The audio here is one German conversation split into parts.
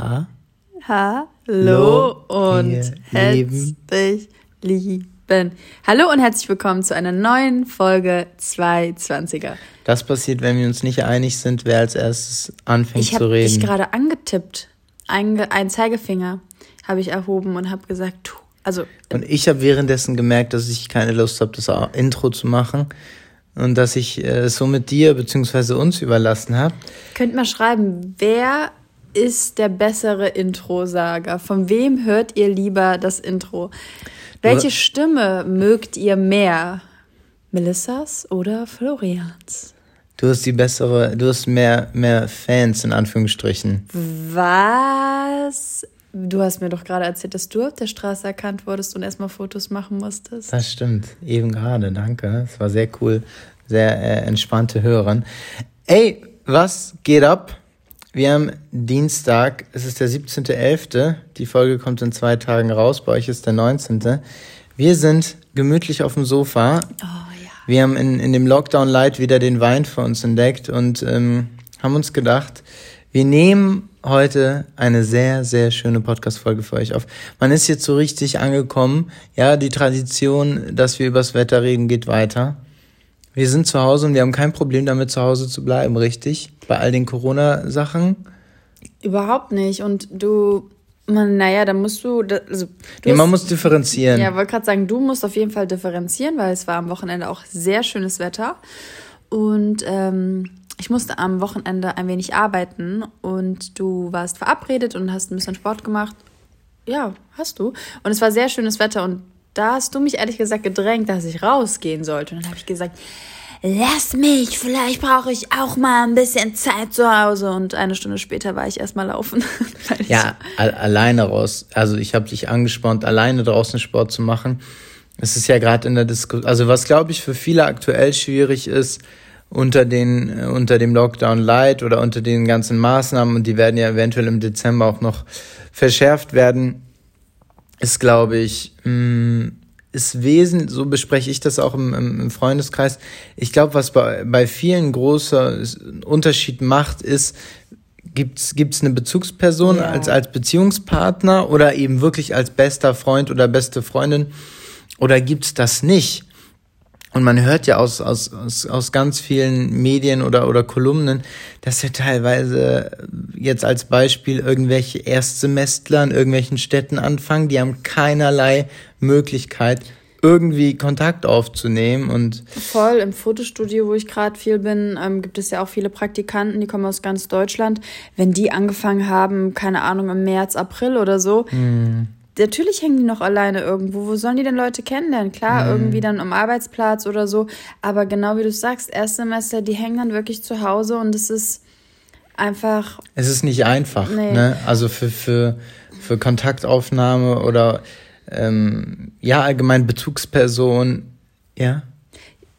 Ha? Hallo und herzlich lieben. Hallo und herzlich willkommen zu einer neuen Folge 220er. Das passiert, wenn wir uns nicht einig sind, wer als erstes anfängt ich zu reden. Ich habe dich gerade angetippt. Ein, ein Zeigefinger habe ich erhoben und habe gesagt, tu. Also, und ich habe währenddessen gemerkt, dass ich keine Lust habe, das Intro zu machen und dass ich äh, es so mit dir bzw. uns überlassen habe. Könnt mal schreiben, wer ist der bessere Intro-Sager? Von wem hört ihr lieber das Intro? Welche Stimme mögt ihr mehr? Melissas oder Florians? Du hast die bessere, du hast mehr, mehr Fans in Anführungsstrichen. Was? Du hast mir doch gerade erzählt, dass du auf der Straße erkannt wurdest und erstmal Fotos machen musstest. Das stimmt. Eben gerade, danke. Es war sehr cool. Sehr äh, entspannte Hörerin. Ey, was geht ab? Wir haben Dienstag, es ist der 17.11. Die Folge kommt in zwei Tagen raus, bei euch ist der 19. Wir sind gemütlich auf dem Sofa. Oh, ja. Wir haben in, in dem Lockdown Light wieder den Wein für uns entdeckt und ähm, haben uns gedacht, wir nehmen heute eine sehr, sehr schöne Podcast-Folge für euch auf. Man ist jetzt so richtig angekommen. Ja, die Tradition, dass wir übers Wetter reden, geht weiter. Wir sind zu Hause und wir haben kein Problem damit, zu Hause zu bleiben, richtig? Bei all den Corona-Sachen? Überhaupt nicht. Und du, man, naja, da musst du. Also, du nee, man muss differenzieren. Ja, wollte gerade sagen, du musst auf jeden Fall differenzieren, weil es war am Wochenende auch sehr schönes Wetter. Und ähm, ich musste am Wochenende ein wenig arbeiten und du warst verabredet und hast ein bisschen Sport gemacht. Ja, hast du. Und es war sehr schönes Wetter und da hast du mich ehrlich gesagt gedrängt, dass ich rausgehen sollte. Und dann habe ich gesagt, lass mich, vielleicht brauche ich auch mal ein bisschen Zeit zu Hause. Und eine Stunde später war ich erstmal laufen. ja, alleine raus. Also ich habe dich angespornt, alleine draußen Sport zu machen. Es ist ja gerade in der Diskussion, also was glaube ich für viele aktuell schwierig ist, unter den äh, unter dem Lockdown Light oder unter den ganzen Maßnahmen und die werden ja eventuell im Dezember auch noch verschärft werden ist, glaube ich, mh, mm, ist Wesen, so bespreche ich das auch im, im Freundeskreis. Ich glaube, was bei, bei vielen großer Unterschied macht, ist, gibt's gibt's eine Bezugsperson ja. als als Beziehungspartner oder eben wirklich als bester Freund oder beste Freundin oder gibt's das nicht? Und man hört ja aus, aus, aus, aus ganz vielen Medien oder, oder Kolumnen, dass ja teilweise jetzt als Beispiel irgendwelche Erstsemestler in irgendwelchen Städten anfangen, die haben keinerlei Möglichkeit, irgendwie Kontakt aufzunehmen und voll. Im Fotostudio, wo ich gerade viel bin, ähm, gibt es ja auch viele Praktikanten, die kommen aus ganz Deutschland. Wenn die angefangen haben, keine Ahnung im März, April oder so, hm natürlich hängen die noch alleine irgendwo. Wo sollen die denn Leute kennenlernen? Klar, mhm. irgendwie dann am Arbeitsplatz oder so. Aber genau wie du sagst, Erstsemester, die hängen dann wirklich zu Hause und es ist einfach. Es ist nicht einfach, nee. ne? Also für, für, für Kontaktaufnahme oder ähm, ja, allgemein Bezugsperson, ja.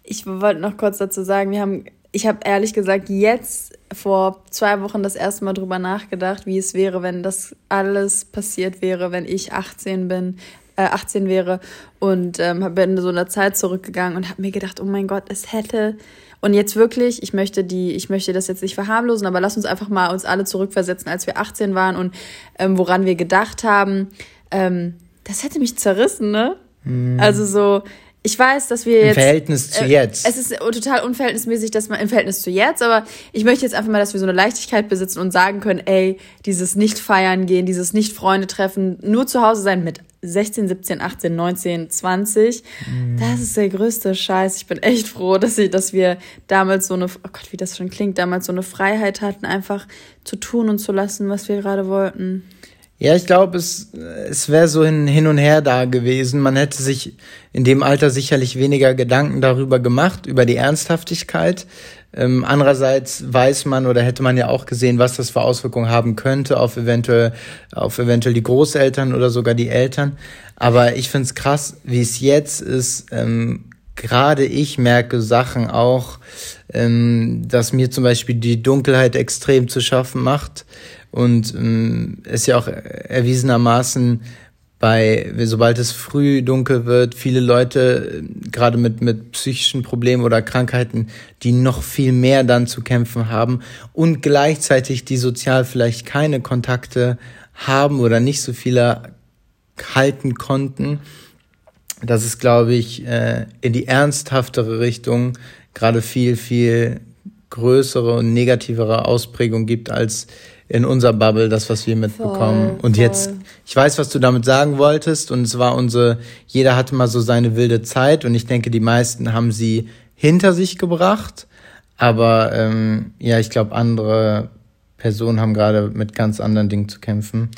Ich wollte noch kurz dazu sagen, wir haben, ich habe ehrlich gesagt jetzt vor zwei Wochen das erste Mal drüber nachgedacht, wie es wäre, wenn das alles passiert wäre, wenn ich 18 bin, äh, 18 wäre und ähm, bin in so einer Zeit zurückgegangen und habe mir gedacht, oh mein Gott, es hätte und jetzt wirklich, ich möchte die, ich möchte das jetzt nicht verharmlosen, aber lass uns einfach mal uns alle zurückversetzen, als wir 18 waren und ähm, woran wir gedacht haben. Ähm, das hätte mich zerrissen, ne? Mm. Also so, ich weiß, dass wir jetzt. Im Verhältnis zu äh, jetzt. Es ist total unverhältnismäßig, dass man im Verhältnis zu jetzt, aber ich möchte jetzt einfach mal, dass wir so eine Leichtigkeit besitzen und sagen können, ey, dieses nicht feiern gehen, dieses nicht Freunde treffen, nur zu Hause sein mit 16, 17, 18, 19, 20, mm. das ist der größte Scheiß. Ich bin echt froh, dass, ich, dass wir damals so eine, oh Gott, wie das schon klingt, damals so eine Freiheit hatten, einfach zu tun und zu lassen, was wir gerade wollten. Ja, ich glaube, es, es wäre so hin, hin und her da gewesen. Man hätte sich in dem Alter sicherlich weniger Gedanken darüber gemacht, über die Ernsthaftigkeit. Ähm, andererseits weiß man oder hätte man ja auch gesehen, was das für Auswirkungen haben könnte auf eventuell, auf eventuell die Großeltern oder sogar die Eltern. Aber ich find's krass, wie es jetzt ist. Ähm, Gerade ich merke Sachen auch, ähm, dass mir zum Beispiel die Dunkelheit extrem zu schaffen macht und ähm, es ja auch erwiesenermaßen bei, sobald es früh dunkel wird, viele Leute, gerade mit, mit psychischen Problemen oder Krankheiten, die noch viel mehr dann zu kämpfen haben und gleichzeitig die sozial vielleicht keine Kontakte haben oder nicht so viele halten konnten. Das ist, glaube ich, äh, in die ernsthaftere Richtung gerade viel, viel größere und negativere Ausprägung gibt als in unserer Bubble, das, was wir mitbekommen. Voll, und voll. jetzt, ich weiß, was du damit sagen wolltest, und es war unsere, jeder hatte mal so seine wilde Zeit, und ich denke, die meisten haben sie hinter sich gebracht. Aber ähm, ja, ich glaube, andere Personen haben gerade mit ganz anderen Dingen zu kämpfen.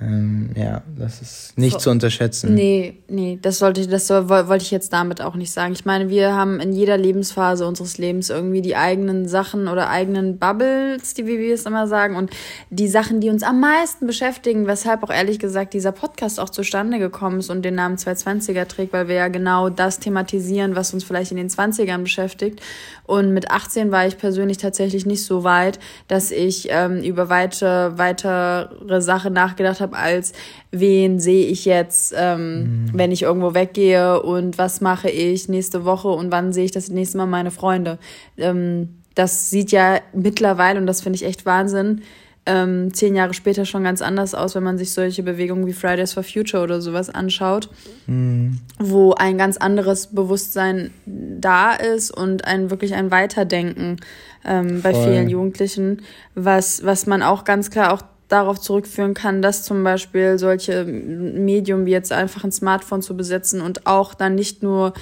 Ähm, ja, das ist nicht so, zu unterschätzen. Nee, nee, das sollte das soll, wollte ich jetzt damit auch nicht sagen. Ich meine, wir haben in jeder Lebensphase unseres Lebens irgendwie die eigenen Sachen oder eigenen Bubbles, die wie wir es immer sagen, und die Sachen, die uns am meisten beschäftigen, weshalb auch ehrlich gesagt dieser Podcast auch zustande gekommen ist und den Namen 220er trägt, weil wir ja genau das thematisieren, was uns vielleicht in den 20ern beschäftigt. Und mit 18 war ich persönlich tatsächlich nicht so weit, dass ich ähm, über weite, weitere Sachen nachgedacht habe, als wen sehe ich jetzt, ähm, mhm. wenn ich irgendwo weggehe und was mache ich nächste Woche und wann sehe ich das nächste Mal meine Freunde. Ähm, das sieht ja mittlerweile, und das finde ich echt Wahnsinn, ähm, zehn Jahre später schon ganz anders aus, wenn man sich solche Bewegungen wie Fridays for Future oder sowas anschaut, mhm. wo ein ganz anderes Bewusstsein da ist und ein wirklich ein Weiterdenken ähm, bei vielen Jugendlichen, was, was man auch ganz klar auch darauf zurückführen kann, dass zum Beispiel solche Medium wie jetzt einfach ein Smartphone zu besetzen und auch dann nicht nur,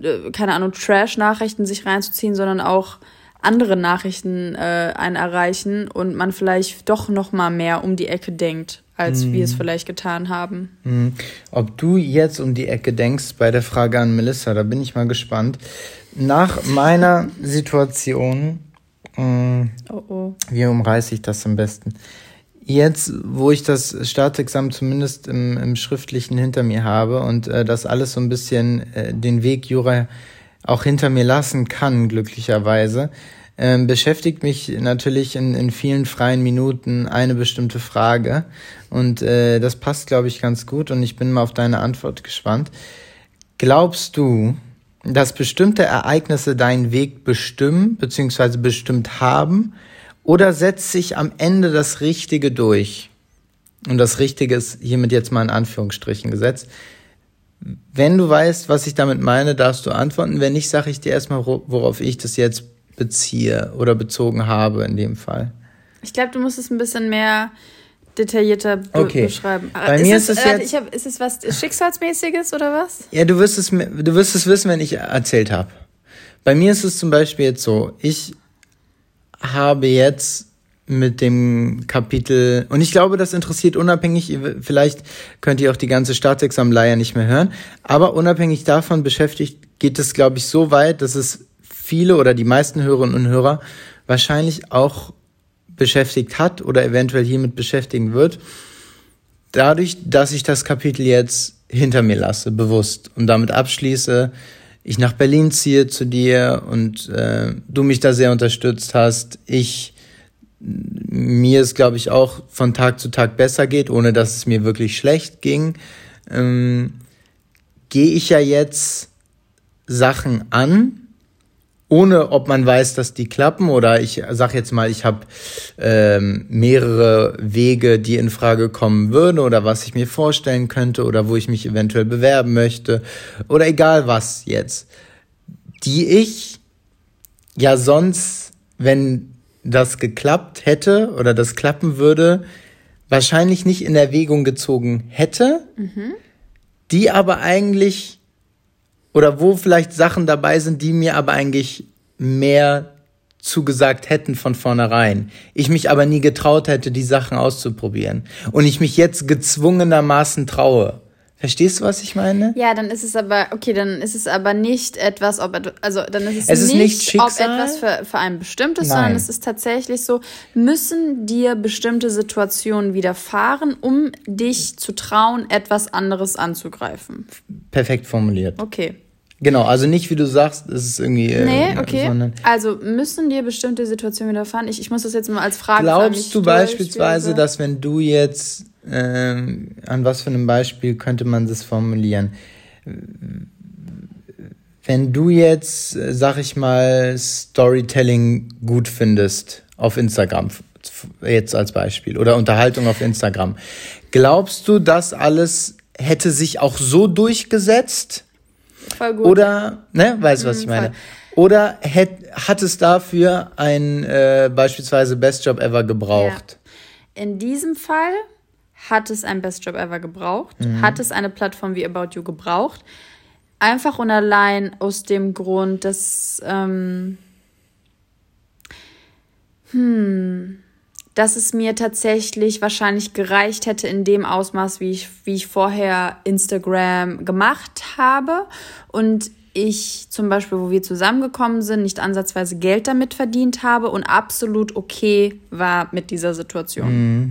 äh, keine Ahnung, Trash-Nachrichten sich reinzuziehen, sondern auch andere Nachrichten äh, einen erreichen und man vielleicht doch noch mal mehr um die Ecke denkt, als mm. wir es mhm. vielleicht getan haben. Mm. Ob du jetzt um die Ecke denkst bei der Frage an Melissa, da bin ich mal gespannt. Nach meiner Situation, mm, oh oh. wie umreiße ich das am besten? Jetzt, wo ich das Staatsexamen zumindest im, im Schriftlichen hinter mir habe und äh, das alles so ein bisschen äh, den Weg Jura auch hinter mir lassen kann, glücklicherweise, ähm, beschäftigt mich natürlich in, in vielen freien Minuten eine bestimmte Frage. Und äh, das passt, glaube ich, ganz gut und ich bin mal auf deine Antwort gespannt. Glaubst du, dass bestimmte Ereignisse deinen Weg bestimmen bzw. bestimmt haben oder setzt sich am Ende das Richtige durch? Und das Richtige ist hiermit jetzt mal in Anführungsstrichen gesetzt. Wenn du weißt, was ich damit meine, darfst du antworten. Wenn nicht, sage ich dir erstmal, worauf ich das jetzt beziehe oder bezogen habe in dem Fall. Ich glaube, du musst es ein bisschen mehr detaillierter be okay. beschreiben. Bei ist mir es, ist es äh, jetzt. Hab, ist es was Schicksalsmäßiges oder was? Ja, du wirst es, du wirst es wissen, wenn ich erzählt habe. Bei mir ist es zum Beispiel jetzt so, ich habe jetzt mit dem Kapitel, und ich glaube, das interessiert unabhängig, vielleicht könnt ihr auch die ganze Staatsexamenleier nicht mehr hören, aber unabhängig davon beschäftigt, geht es, glaube ich, so weit, dass es viele oder die meisten Hörerinnen und Hörer wahrscheinlich auch beschäftigt hat oder eventuell hiermit beschäftigen wird. Dadurch, dass ich das Kapitel jetzt hinter mir lasse, bewusst und damit abschließe, ich nach Berlin ziehe zu dir und äh, du mich da sehr unterstützt hast. Ich mir es, glaube ich, auch von Tag zu Tag besser geht, ohne dass es mir wirklich schlecht ging, ähm, gehe ich ja jetzt Sachen an, ohne ob man weiß, dass die klappen oder ich sag jetzt mal, ich habe ähm, mehrere Wege, die in Frage kommen würden oder was ich mir vorstellen könnte oder wo ich mich eventuell bewerben möchte oder egal was jetzt, die ich ja sonst, wenn das geklappt hätte oder das klappen würde, wahrscheinlich nicht in Erwägung gezogen hätte, mhm. die aber eigentlich oder wo vielleicht Sachen dabei sind, die mir aber eigentlich mehr zugesagt hätten von vornherein. Ich mich aber nie getraut hätte, die Sachen auszuprobieren. Und ich mich jetzt gezwungenermaßen traue. Verstehst du, was ich meine? Ja, dann ist es aber, okay, dann ist es aber nicht etwas, ob, also dann ist es, es ist nicht, nicht ob etwas für, für ein bestimmtes, Nein. sondern es ist tatsächlich so, müssen dir bestimmte Situationen widerfahren, um dich zu trauen, etwas anderes anzugreifen. Perfekt formuliert. Okay. Genau, also nicht wie du sagst, es ist irgendwie. Äh, nee, okay. Also müssen dir bestimmte Situationen widerfahren? Ich, ich muss das jetzt mal als Frage Glaubst du beispielsweise, dass wenn du jetzt ähm, an was für einem Beispiel könnte man das formulieren? Wenn du jetzt, sag ich mal, Storytelling gut findest auf Instagram, jetzt als Beispiel, oder Unterhaltung auf Instagram, glaubst du, das alles hätte sich auch so durchgesetzt? Voll gut. Oder, ne, weißt du, was ich mhm, meine? Oder hätt, hat es dafür ein äh, beispielsweise Best Job Ever gebraucht? Ja. In diesem Fall hat es ein Best Job Ever gebraucht, mhm. hat es eine Plattform wie About You gebraucht. Einfach und allein aus dem Grund, dass, ähm, hm, dass es mir tatsächlich wahrscheinlich gereicht hätte in dem Ausmaß, wie ich, wie ich vorher Instagram gemacht habe. Und ich zum Beispiel, wo wir zusammengekommen sind, nicht ansatzweise Geld damit verdient habe und absolut okay war mit dieser Situation. Mhm.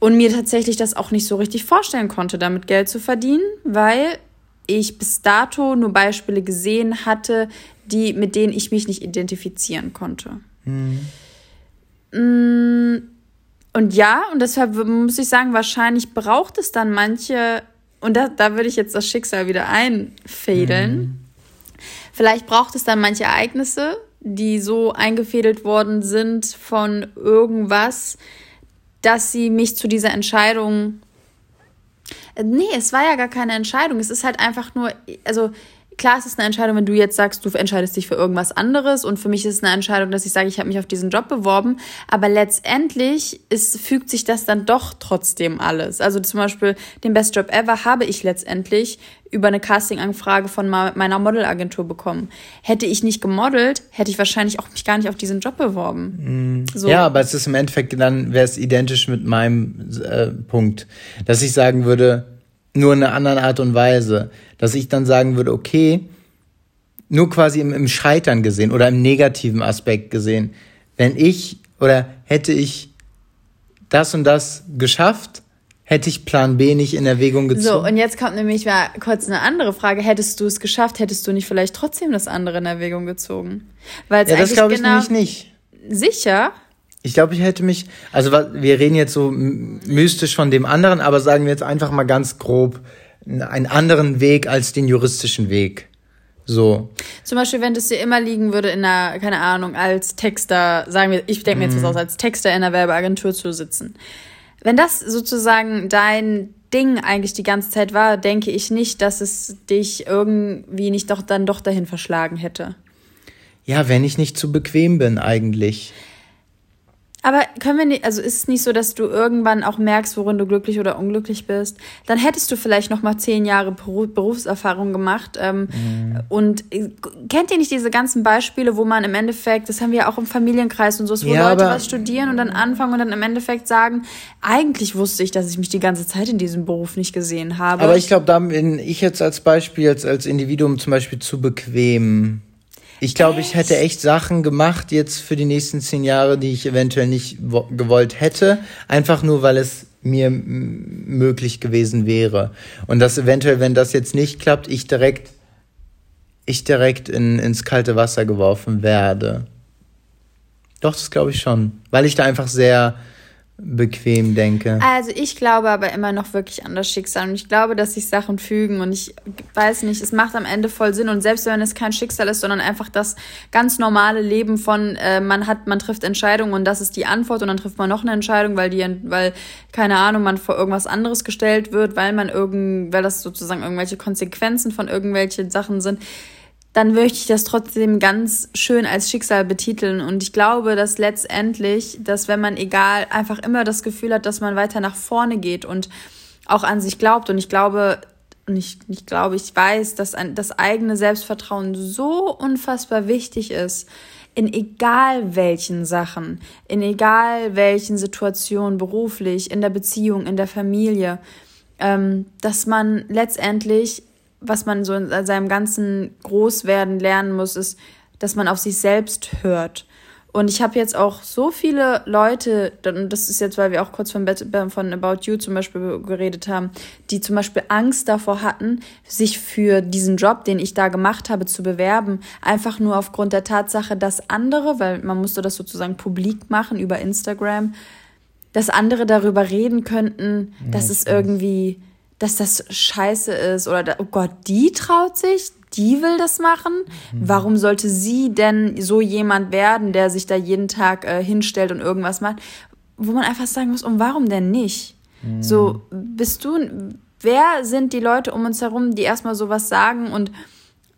Und mir tatsächlich das auch nicht so richtig vorstellen konnte, damit Geld zu verdienen, weil ich bis dato nur Beispiele gesehen hatte, die, mit denen ich mich nicht identifizieren konnte. Mhm. Und ja, und deshalb muss ich sagen, wahrscheinlich braucht es dann manche, und da, da würde ich jetzt das Schicksal wieder einfädeln. Mhm. Vielleicht braucht es dann manche Ereignisse, die so eingefädelt worden sind von irgendwas, dass sie mich zu dieser Entscheidung. Äh, nee, es war ja gar keine Entscheidung. Es ist halt einfach nur, also klar, es ist eine Entscheidung, wenn du jetzt sagst, du entscheidest dich für irgendwas anderes und für mich ist es eine Entscheidung, dass ich sage, ich habe mich auf diesen Job beworben, aber letztendlich ist, fügt sich das dann doch trotzdem alles. Also zum Beispiel den Best Job Ever habe ich letztendlich über eine Casting-Anfrage von meiner Modelagentur bekommen. Hätte ich nicht gemodelt, hätte ich wahrscheinlich auch mich gar nicht auf diesen Job beworben. Mm. So. Ja, aber es ist im Endeffekt, dann wäre es identisch mit meinem äh, Punkt, dass ich sagen würde, nur in einer anderen Art und Weise. Dass ich dann sagen würde, okay, nur quasi im, im Scheitern gesehen oder im negativen Aspekt gesehen, wenn ich oder hätte ich das und das geschafft, hätte ich Plan B nicht in Erwägung gezogen. So, und jetzt kommt nämlich mal kurz eine andere Frage. Hättest du es geschafft, hättest du nicht vielleicht trotzdem das andere in Erwägung gezogen? Weil ja, das glaube ich genau nämlich nicht. Sicher? Ich glaube, ich hätte mich, also wir reden jetzt so mystisch von dem anderen, aber sagen wir jetzt einfach mal ganz grob einen anderen Weg als den juristischen Weg. So. Zum Beispiel, wenn es dir immer liegen würde, in einer, keine Ahnung, als Texter, sagen wir, ich denke mir jetzt was mhm. aus, als Texter in einer Werbeagentur zu sitzen. Wenn das sozusagen dein Ding eigentlich die ganze Zeit war, denke ich nicht, dass es dich irgendwie nicht doch dann doch dahin verschlagen hätte. Ja, wenn ich nicht zu bequem bin eigentlich. Aber können wir nicht, also ist es nicht so, dass du irgendwann auch merkst, worin du glücklich oder unglücklich bist? Dann hättest du vielleicht noch mal zehn Jahre Berufserfahrung gemacht. Ähm, mhm. Und äh, kennt ihr nicht diese ganzen Beispiele, wo man im Endeffekt, das haben wir ja auch im Familienkreis und so, wo ja, Leute was studieren und dann anfangen und dann im Endeffekt sagen, eigentlich wusste ich, dass ich mich die ganze Zeit in diesem Beruf nicht gesehen habe. Aber ich glaube, da bin ich jetzt als Beispiel, als, als Individuum zum Beispiel zu bequem ich glaube, ich hätte echt Sachen gemacht jetzt für die nächsten zehn Jahre, die ich eventuell nicht gewollt hätte, einfach nur, weil es mir möglich gewesen wäre. Und dass eventuell, wenn das jetzt nicht klappt, ich direkt, ich direkt in, ins kalte Wasser geworfen werde. Doch, das glaube ich schon. Weil ich da einfach sehr, bequem denke. Also ich glaube aber immer noch wirklich an das Schicksal und ich glaube, dass sich Sachen fügen und ich weiß nicht, es macht am Ende voll Sinn und selbst wenn es kein Schicksal ist, sondern einfach das ganz normale Leben von äh, man hat, man trifft Entscheidungen und das ist die Antwort und dann trifft man noch eine Entscheidung, weil die, weil keine Ahnung, man vor irgendwas anderes gestellt wird, weil man irgend, weil das sozusagen irgendwelche Konsequenzen von irgendwelchen Sachen sind dann möchte ich das trotzdem ganz schön als Schicksal betiteln. Und ich glaube, dass letztendlich, dass wenn man egal einfach immer das Gefühl hat, dass man weiter nach vorne geht und auch an sich glaubt. Und ich glaube, und ich, glaube, ich weiß, dass ein, das eigene Selbstvertrauen so unfassbar wichtig ist, in egal welchen Sachen, in egal welchen Situationen, beruflich, in der Beziehung, in der Familie, ähm, dass man letztendlich was man so in seinem ganzen Großwerden lernen muss, ist, dass man auf sich selbst hört. Und ich habe jetzt auch so viele Leute, und das ist jetzt, weil wir auch kurz von, von About You zum Beispiel geredet haben, die zum Beispiel Angst davor hatten, sich für diesen Job, den ich da gemacht habe, zu bewerben, einfach nur aufgrund der Tatsache, dass andere, weil man musste das sozusagen publik machen über Instagram, dass andere darüber reden könnten, ja, dass es irgendwie, dass das scheiße ist oder da, oh Gott, die traut sich, die will das machen. Mhm. Warum sollte sie denn so jemand werden, der sich da jeden Tag äh, hinstellt und irgendwas macht? Wo man einfach sagen muss, und warum denn nicht? Mhm. So, bist du, wer sind die Leute um uns herum, die erstmal sowas sagen und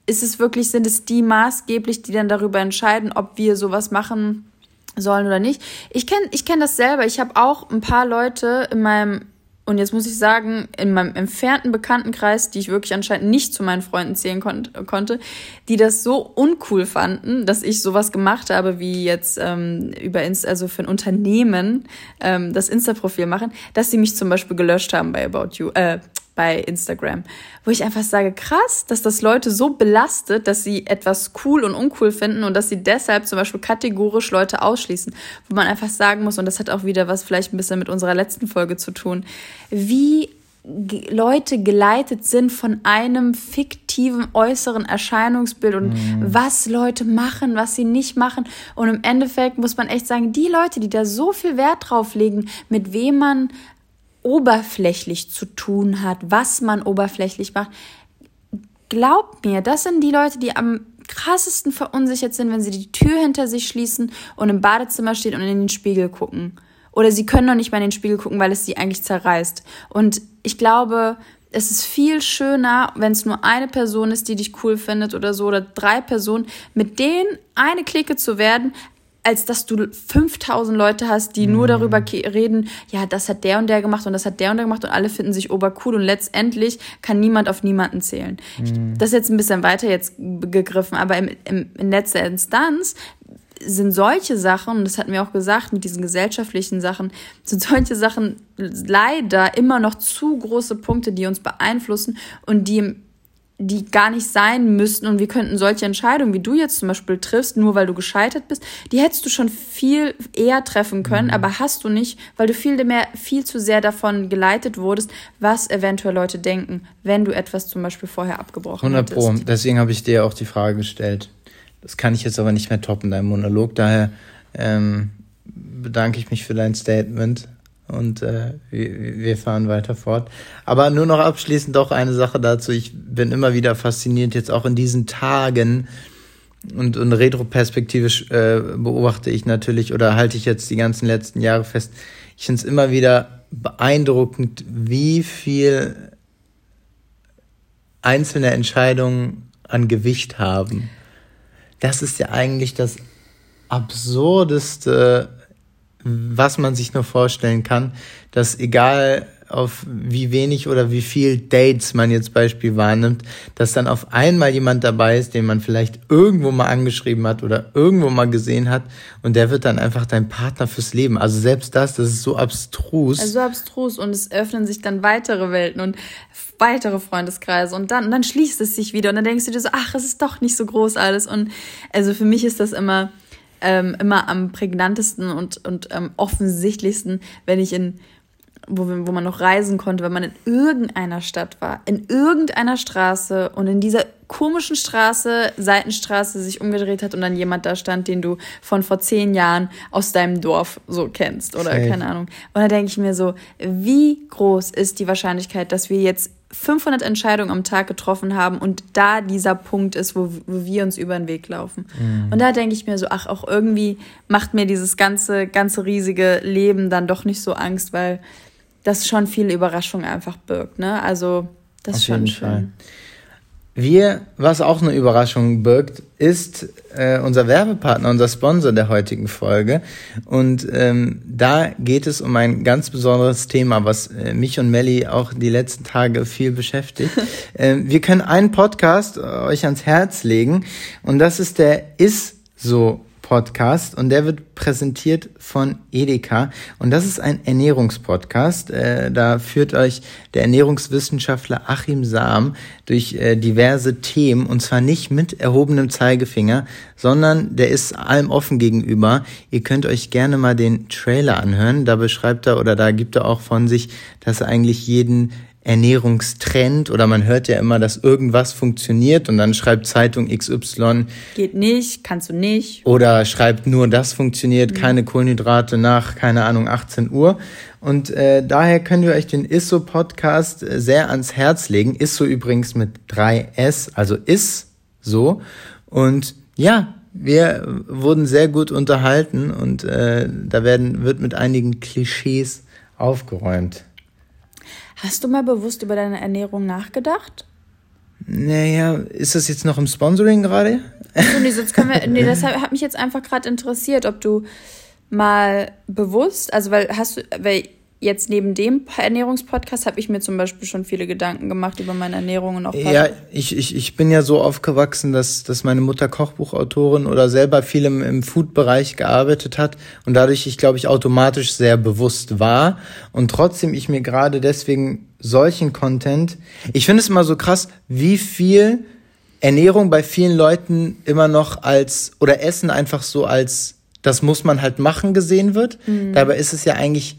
ist es wirklich, sind es die maßgeblich, die dann darüber entscheiden, ob wir sowas machen sollen oder nicht? Ich kenne ich kenn das selber. Ich habe auch ein paar Leute in meinem, und jetzt muss ich sagen, in meinem entfernten Bekanntenkreis, die ich wirklich anscheinend nicht zu meinen Freunden zählen kon konnte, die das so uncool fanden, dass ich sowas gemacht habe, wie jetzt ähm, über Insta, also für ein Unternehmen ähm, das Insta-Profil machen, dass sie mich zum Beispiel gelöscht haben bei About You, äh, bei Instagram, wo ich einfach sage, krass, dass das Leute so belastet, dass sie etwas cool und uncool finden und dass sie deshalb zum Beispiel kategorisch Leute ausschließen, wo man einfach sagen muss, und das hat auch wieder was vielleicht ein bisschen mit unserer letzten Folge zu tun, wie Leute geleitet sind von einem fiktiven äußeren Erscheinungsbild und mm. was Leute machen, was sie nicht machen. Und im Endeffekt muss man echt sagen, die Leute, die da so viel Wert drauf legen, mit wem man oberflächlich zu tun hat, was man oberflächlich macht. Glaubt mir, das sind die Leute, die am krassesten verunsichert sind, wenn sie die Tür hinter sich schließen und im Badezimmer stehen und in den Spiegel gucken. Oder sie können noch nicht mal in den Spiegel gucken, weil es sie eigentlich zerreißt. Und ich glaube, es ist viel schöner, wenn es nur eine Person ist, die dich cool findet oder so, oder drei Personen, mit denen eine Clique zu werden, als dass du 5000 Leute hast, die mhm. nur darüber reden, ja, das hat der und der gemacht und das hat der und der gemacht und alle finden sich obercool und letztendlich kann niemand auf niemanden zählen. Mhm. Das ist jetzt ein bisschen weiter jetzt gegriffen, aber im, im, in letzter Instanz sind solche Sachen, und das hatten wir auch gesagt mit diesen gesellschaftlichen Sachen, sind solche Sachen leider immer noch zu große Punkte, die uns beeinflussen und die im die gar nicht sein müssten und wir könnten solche Entscheidungen, wie du jetzt zum Beispiel triffst, nur weil du gescheitert bist, die hättest du schon viel eher treffen können, mhm. aber hast du nicht, weil du viel mehr, viel zu sehr davon geleitet wurdest, was eventuell Leute denken, wenn du etwas zum Beispiel vorher abgebrochen 100 Pro. Deswegen habe ich dir auch die Frage gestellt. Das kann ich jetzt aber nicht mehr toppen, dein Monolog. Daher ähm, bedanke ich mich für dein Statement und äh, wir fahren weiter fort. Aber nur noch abschließend doch eine Sache dazu. Ich bin immer wieder fasziniert, jetzt auch in diesen Tagen und, und retroperspektivisch äh, beobachte ich natürlich oder halte ich jetzt die ganzen letzten Jahre fest. Ich finde es immer wieder beeindruckend, wie viel einzelne Entscheidungen an Gewicht haben. Das ist ja eigentlich das absurdeste was man sich nur vorstellen kann, dass egal auf wie wenig oder wie viel Dates man jetzt Beispiel wahrnimmt, dass dann auf einmal jemand dabei ist, den man vielleicht irgendwo mal angeschrieben hat oder irgendwo mal gesehen hat und der wird dann einfach dein Partner fürs Leben. Also selbst das, das ist so abstrus. Also so abstrus und es öffnen sich dann weitere Welten und weitere Freundeskreise und dann, und dann schließt es sich wieder und dann denkst du dir so, ach, es ist doch nicht so groß alles und also für mich ist das immer ähm, immer am prägnantesten und, und ähm, offensichtlichsten, wenn ich in, wo, wo man noch reisen konnte, wenn man in irgendeiner Stadt war, in irgendeiner Straße und in dieser komischen Straße, Seitenstraße sich umgedreht hat und dann jemand da stand, den du von vor zehn Jahren aus deinem Dorf so kennst oder Safe. keine Ahnung. Und da denke ich mir so, wie groß ist die Wahrscheinlichkeit, dass wir jetzt 500 Entscheidungen am Tag getroffen haben und da dieser Punkt ist, wo, wo wir uns über den Weg laufen. Mhm. Und da denke ich mir so, ach, auch irgendwie macht mir dieses ganze, ganze riesige Leben dann doch nicht so Angst, weil das schon viele Überraschungen einfach birgt, ne? Also, das Auf ist schon schön. Fall. Wir, was auch eine Überraschung birgt, ist äh, unser Werbepartner, unser Sponsor der heutigen Folge. Und ähm, da geht es um ein ganz besonderes Thema, was äh, mich und Melly auch die letzten Tage viel beschäftigt. ähm, wir können einen Podcast äh, euch ans Herz legen und das ist der Is so Podcast und der wird präsentiert von Edeka und das ist ein Ernährungspodcast. Äh, da führt euch der Ernährungswissenschaftler Achim Sam durch äh, diverse Themen und zwar nicht mit erhobenem Zeigefinger, sondern der ist allem offen gegenüber. Ihr könnt euch gerne mal den Trailer anhören. Da beschreibt er oder da gibt er auch von sich, dass er eigentlich jeden Ernährungstrend oder man hört ja immer, dass irgendwas funktioniert und dann schreibt Zeitung XY. Geht nicht, kannst du nicht. Oder schreibt nur das funktioniert, mhm. keine Kohlenhydrate nach, keine Ahnung, 18 Uhr. Und äh, daher können wir euch den ISSO-Podcast äh, sehr ans Herz legen. ISSO übrigens mit 3S, also ist so. Und ja, wir wurden sehr gut unterhalten und äh, da werden, wird mit einigen Klischees aufgeräumt. Hast du mal bewusst über deine Ernährung nachgedacht? Naja, ist das jetzt noch im Sponsoring gerade? nee, sonst können wir, nee, das hat mich jetzt einfach gerade interessiert, ob du mal bewusst, also weil hast du, weil jetzt neben dem Ernährungspodcast habe ich mir zum Beispiel schon viele Gedanken gemacht über meine Ernährung und auch Ja, ich, ich, ich bin ja so aufgewachsen, dass, dass meine Mutter Kochbuchautorin oder selber viel im, im Food-Bereich gearbeitet hat und dadurch ich glaube ich automatisch sehr bewusst war und trotzdem ich mir gerade deswegen solchen Content, ich finde es immer so krass, wie viel Ernährung bei vielen Leuten immer noch als oder Essen einfach so als das muss man halt machen gesehen wird. Mhm. Dabei ist es ja eigentlich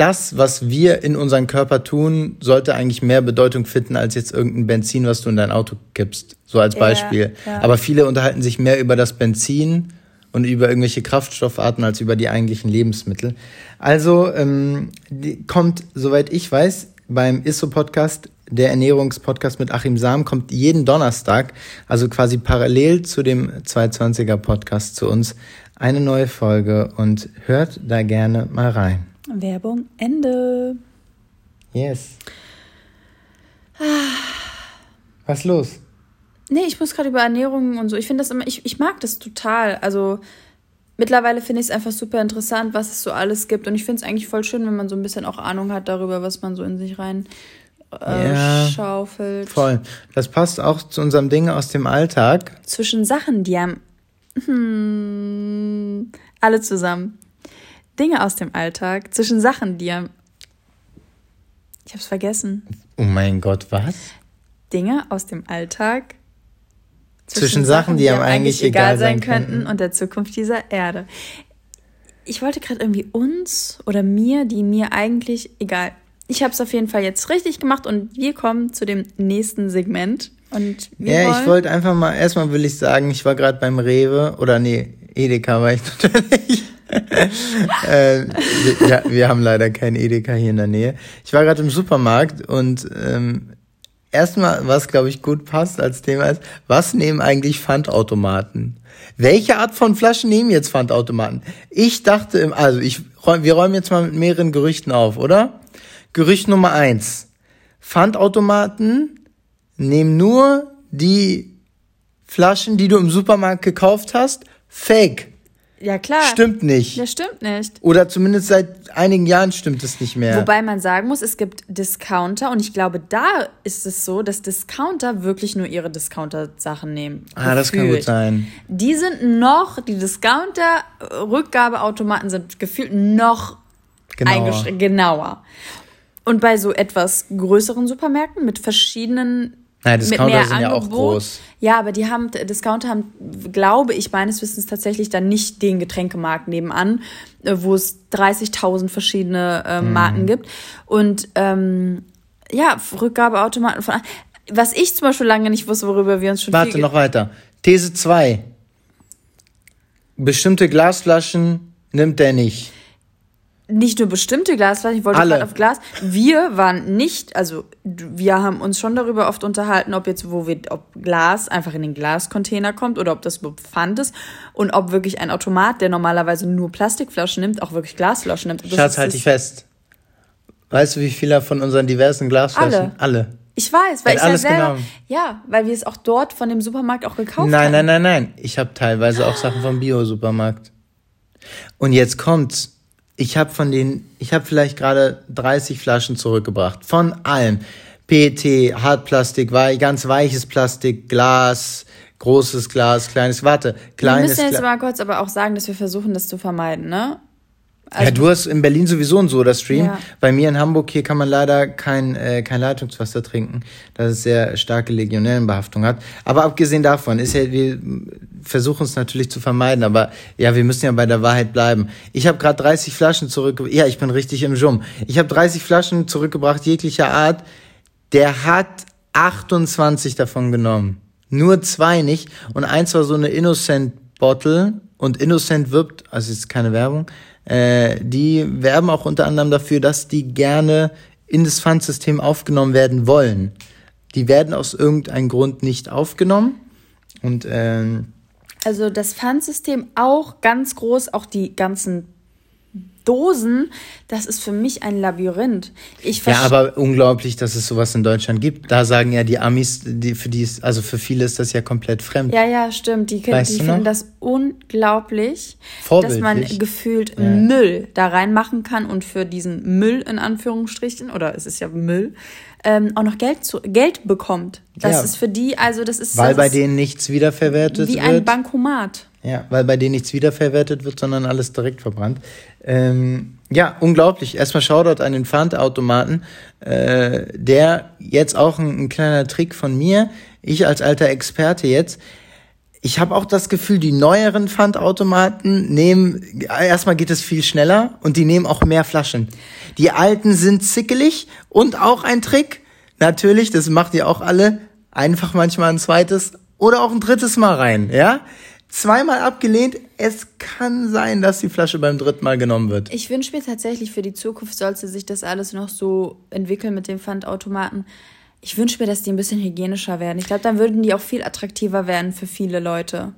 das, was wir in unseren Körper tun, sollte eigentlich mehr Bedeutung finden als jetzt irgendein Benzin, was du in dein Auto kippst. So als Beispiel. Ja, ja. Aber viele unterhalten sich mehr über das Benzin und über irgendwelche Kraftstoffarten als über die eigentlichen Lebensmittel. Also ähm, kommt, soweit ich weiß, beim ISSO-Podcast, der Ernährungspodcast mit Achim Sam, kommt jeden Donnerstag, also quasi parallel zu dem 220er Podcast zu uns, eine neue Folge und hört da gerne mal rein. Werbung Ende. Yes. Was ist los? Nee, ich muss gerade über Ernährung und so. Ich finde das immer, ich, ich mag das total. Also mittlerweile finde ich es einfach super interessant, was es so alles gibt. Und ich finde es eigentlich voll schön, wenn man so ein bisschen auch Ahnung hat darüber, was man so in sich rein äh, ja, schaufelt. Voll. Das passt auch zu unserem Ding aus dem Alltag. Zwischen Sachen, die haben. Hm, alle zusammen. Dinge aus dem Alltag, zwischen Sachen, die am. Ich hab's vergessen. Oh mein Gott, was? Dinge aus dem Alltag. Zwischen, zwischen Sachen, die, die einem eigentlich egal sein könnten, könnten und der Zukunft dieser Erde. Ich wollte gerade irgendwie uns oder mir, die mir eigentlich egal. Ich habe es auf jeden Fall jetzt richtig gemacht und wir kommen zu dem nächsten Segment. Und ja, wollen... ich wollte einfach mal, erstmal will ich sagen, ich war gerade beim Rewe oder nee, Edeka war ich natürlich äh, ja, wir haben leider keinen Edeka hier in der Nähe. Ich war gerade im Supermarkt und ähm, erstmal, was glaube ich gut passt als Thema ist, was nehmen eigentlich Pfandautomaten? Welche Art von Flaschen nehmen jetzt Pfandautomaten? Ich dachte, also ich, wir räumen jetzt mal mit mehreren Gerüchten auf, oder? Gerücht Nummer eins: Pfandautomaten nehmen nur die Flaschen, die du im Supermarkt gekauft hast. Fake. Ja, klar. Stimmt nicht. Das stimmt nicht. Oder zumindest seit einigen Jahren stimmt es nicht mehr. Wobei man sagen muss, es gibt Discounter und ich glaube, da ist es so, dass Discounter wirklich nur ihre Discounter-Sachen nehmen. Ah, gefühlt. das kann gut sein. Die sind noch, die Discounter-Rückgabeautomaten sind gefühlt noch genauer. eingeschränkt, genauer. Und bei so etwas größeren Supermärkten mit verschiedenen Nein, Discounter sind ja auch groß. Ja, aber die haben, Discounter haben, glaube ich, meines Wissens tatsächlich dann nicht den Getränkemarkt nebenan, äh, wo es 30.000 verschiedene äh. Marken gibt. Und ähm, ja, Rückgabeautomaten von. Was ich zum Beispiel lange nicht wusste, worüber wir uns schon. Warte, noch weiter. These 2. Bestimmte Glasflaschen nimmt der nicht nicht nur bestimmte Glasflaschen, ich wollte gerade auf Glas. Wir waren nicht, also wir haben uns schon darüber oft unterhalten, ob jetzt, wo wir, ob Glas einfach in den Glascontainer kommt oder ob das überhaupt Pfand ist und ob wirklich ein Automat, der normalerweise nur Plastikflaschen nimmt, auch wirklich Glasflaschen nimmt. Schatz, halt dich fest. Weißt du, wie viele von unseren diversen Glasflaschen? Alle. Alle. Ich weiß, weil ich alles ja selber, genommen. ja, weil wir es auch dort von dem Supermarkt auch gekauft haben. Nein, nein, nein, nein. Ich habe teilweise auch Sachen vom Bio-Supermarkt. Und jetzt kommt's ich habe von den, ich habe vielleicht gerade 30 Flaschen zurückgebracht. Von allem. PET, Hartplastik, ganz weiches Plastik, Glas, großes Glas, kleines, warte, kleines Wir müssen jetzt mal kurz aber auch sagen, dass wir versuchen, das zu vermeiden, ne? Also ja, du hast in Berlin sowieso ein Soda-Stream. Ja. Bei mir in Hamburg hier kann man leider kein, äh, kein Leitungswasser trinken, da es sehr starke Legionellenbehaftung hat. Aber abgesehen davon ist ja, wir versuchen es natürlich zu vermeiden, aber ja, wir müssen ja bei der Wahrheit bleiben. Ich habe gerade 30 Flaschen zurückgebracht. Ja, ich bin richtig im Jum. Ich habe 30 Flaschen zurückgebracht, jeglicher Art. Der hat 28 davon genommen. Nur zwei nicht. Und eins war so eine Innocent Bottle. Und Innocent wirbt, also ist keine Werbung, äh, die werben auch unter anderem dafür, dass die gerne in das Pfandsystem aufgenommen werden wollen. Die werden aus irgendeinem Grund nicht aufgenommen. Und ähm, also das Pfandsystem auch ganz groß, auch die ganzen Dosen, das ist für mich ein Labyrinth. Ich ja, aber unglaublich, dass es sowas in Deutschland gibt. Da sagen ja die Amis, die, für die ist, also für viele ist das ja komplett fremd. Ja, ja, stimmt. Die, die finden das unglaublich, dass man gefühlt ja. Müll da reinmachen kann und für diesen Müll in Anführungsstrichen, oder es ist ja Müll, ähm, auch noch Geld, zu, Geld bekommt. Das ja. ist für die, also das ist. Weil das bei denen nichts wiederverwertet wie wird. Wie ein Bankomat. Ja, weil bei denen nichts wiederverwertet wird, sondern alles direkt verbrannt. Ähm, ja, unglaublich. Erstmal Shoutout an den Pfandautomaten. Äh, der jetzt auch ein, ein kleiner Trick von mir. Ich als alter Experte jetzt. Ich habe auch das Gefühl, die neueren Pfandautomaten nehmen, erstmal geht es viel schneller und die nehmen auch mehr Flaschen. Die alten sind zickelig und auch ein Trick, natürlich, das macht ihr auch alle, einfach manchmal ein zweites oder auch ein drittes Mal rein, ja? zweimal abgelehnt. Es kann sein, dass die Flasche beim dritten Mal genommen wird. Ich wünsche mir tatsächlich für die Zukunft, sollte sich das alles noch so entwickeln mit den Pfandautomaten. Ich wünsche mir, dass die ein bisschen hygienischer werden. Ich glaube, dann würden die auch viel attraktiver werden für viele Leute.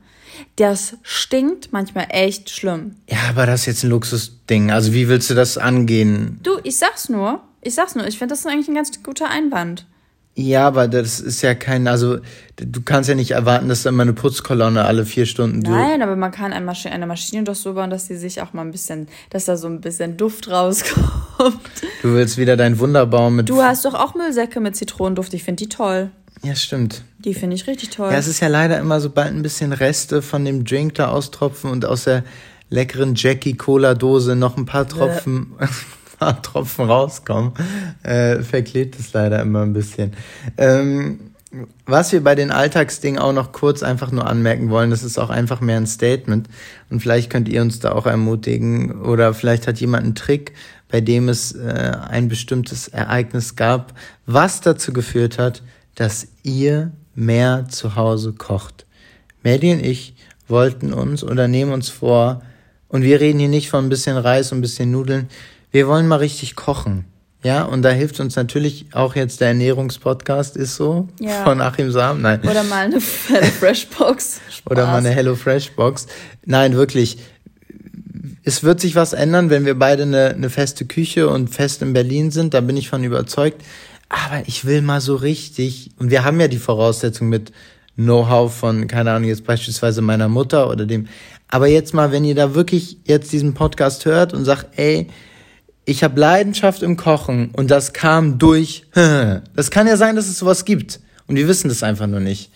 Das stinkt manchmal echt schlimm. Ja, aber das ist jetzt ein Luxusding. Also wie willst du das angehen? Du, ich sag's nur. Ich sag's nur. Ich finde, das ist eigentlich ein ganz guter Einwand. Ja, aber das ist ja kein, also du kannst ja nicht erwarten, dass da immer eine Putzkolonne alle vier Stunden durch. Nein, aber man kann eine Maschine, eine Maschine doch so bauen, dass die sich auch mal ein bisschen, dass da so ein bisschen Duft rauskommt. Du willst wieder deinen Wunderbaum mit. Du hast doch auch Müllsäcke mit Zitronenduft. Ich finde die toll. Ja, stimmt. Die finde ich richtig toll. Ja, es ist ja leider immer, sobald ein bisschen Reste von dem Drink da austropfen und aus der leckeren Jackie Cola Dose noch ein paar Tropfen. paar Tropfen rauskommen, äh, verklebt es leider immer ein bisschen. Ähm, was wir bei den Alltagsdingen auch noch kurz einfach nur anmerken wollen, das ist auch einfach mehr ein Statement. Und vielleicht könnt ihr uns da auch ermutigen oder vielleicht hat jemand einen Trick, bei dem es äh, ein bestimmtes Ereignis gab, was dazu geführt hat, dass ihr mehr zu Hause kocht. Melly und ich wollten uns oder nehmen uns vor, und wir reden hier nicht von ein bisschen Reis und ein bisschen Nudeln, wir wollen mal richtig kochen. Ja, und da hilft uns natürlich auch jetzt der Ernährungspodcast, ist so, ja. von Achim Sam. Nein. Oder mal eine Hello Fresh Box. Oder mal eine Hello Fresh Box. Nein, wirklich. Es wird sich was ändern, wenn wir beide eine, eine feste Küche und fest in Berlin sind. Da bin ich von überzeugt. Aber ich will mal so richtig, und wir haben ja die Voraussetzung mit Know-how von, keine Ahnung, jetzt beispielsweise meiner Mutter oder dem. Aber jetzt mal, wenn ihr da wirklich jetzt diesen Podcast hört und sagt, ey, ich habe Leidenschaft im Kochen und das kam durch. Das kann ja sein, dass es sowas gibt und wir wissen das einfach nur nicht.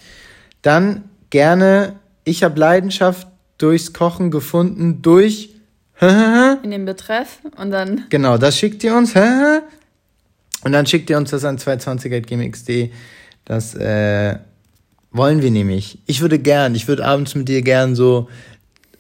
Dann gerne, ich habe Leidenschaft durchs Kochen gefunden durch in dem Betreff und dann genau, das schickt ihr uns und dann schickt ihr uns das an 220.gmx.de. Das äh, wollen wir nämlich. Ich würde gern, ich würde abends mit dir gern so,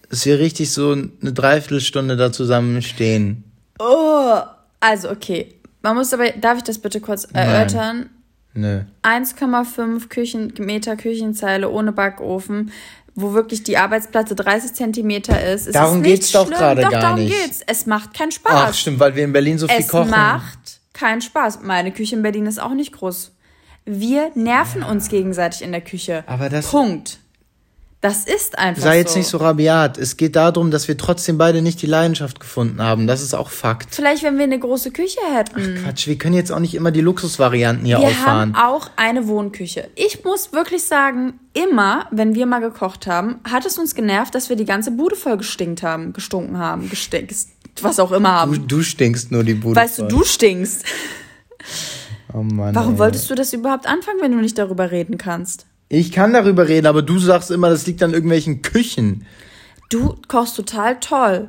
dass wir richtig so eine Dreiviertelstunde da zusammen stehen. Oh, also okay. Man muss aber, darf ich das bitte kurz erörtern? Nö. 1,5 Küchen, Meter Küchenzeile ohne Backofen, wo wirklich die Arbeitsplatte 30 Zentimeter ist. Es darum ist geht's doch gerade gar darum nicht. Geht's. Es macht keinen Spaß. Ach, stimmt, weil wir in Berlin so viel es kochen. Es macht keinen Spaß. Meine Küche in Berlin ist auch nicht groß. Wir nerven ja. uns gegenseitig in der Küche. Aber das. Punkt. Das ist einfach Sei jetzt so. nicht so rabiat. Es geht darum, dass wir trotzdem beide nicht die Leidenschaft gefunden haben. Das ist auch Fakt. Vielleicht, wenn wir eine große Küche hätten. Ach Quatsch, wir können jetzt auch nicht immer die Luxusvarianten hier wir auffahren. Wir haben auch eine Wohnküche. Ich muss wirklich sagen, immer, wenn wir mal gekocht haben, hat es uns genervt, dass wir die ganze Bude voll gestinkt haben, gestunken haben, gestinkt, was auch immer haben. Du, du stinkst nur die Bude Weißt voll. du, du stinkst. Oh Mann. Warum ey. wolltest du das überhaupt anfangen, wenn du nicht darüber reden kannst? Ich kann darüber reden, aber du sagst immer, das liegt an irgendwelchen Küchen. Du kochst total toll.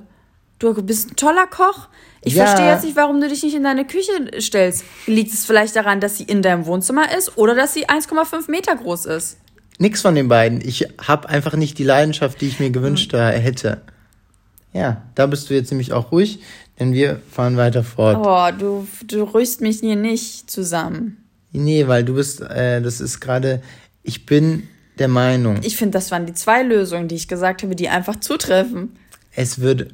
Du bist ein toller Koch. Ich ja. verstehe jetzt nicht, warum du dich nicht in deine Küche stellst. Liegt es vielleicht daran, dass sie in deinem Wohnzimmer ist oder dass sie 1,5 Meter groß ist? Nix von den beiden. Ich habe einfach nicht die Leidenschaft, die ich mir gewünscht hm. hätte. Ja, da bist du jetzt nämlich auch ruhig, denn wir fahren weiter fort. Oh, du, du rührst mich hier nicht zusammen. Nee, weil du bist, äh, das ist gerade, ich bin der Meinung. Ich finde, das waren die zwei Lösungen, die ich gesagt habe, die einfach zutreffen. Es würde.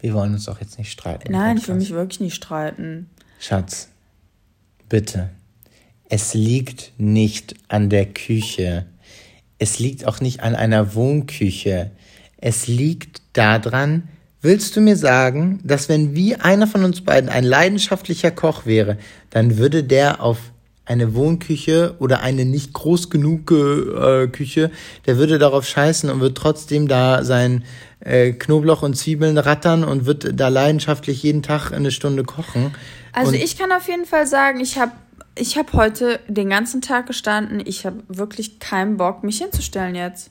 Wir wollen uns doch jetzt nicht streiten. Nein, ich will mich wirklich nicht streiten. Schatz, bitte. Es liegt nicht an der Küche. Es liegt auch nicht an einer Wohnküche. Es liegt daran, willst du mir sagen, dass wenn wie einer von uns beiden ein leidenschaftlicher Koch wäre, dann würde der auf eine Wohnküche oder eine nicht groß genug äh, Küche, der würde darauf scheißen und wird trotzdem da sein äh, Knoblauch und Zwiebeln rattern und wird da leidenschaftlich jeden Tag eine Stunde kochen. Also und ich kann auf jeden Fall sagen, ich habe ich hab heute den ganzen Tag gestanden. Ich habe wirklich keinen Bock, mich hinzustellen jetzt.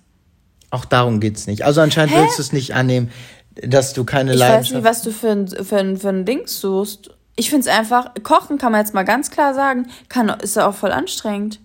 Auch darum geht's nicht. Also anscheinend Hä? willst du es nicht annehmen, dass du keine ich Leidenschaft... Ich weiß nicht, was du für ein, für ein, für ein Ding suchst. Ich finde es einfach, kochen kann man jetzt mal ganz klar sagen, kann, ist ja auch voll anstrengend.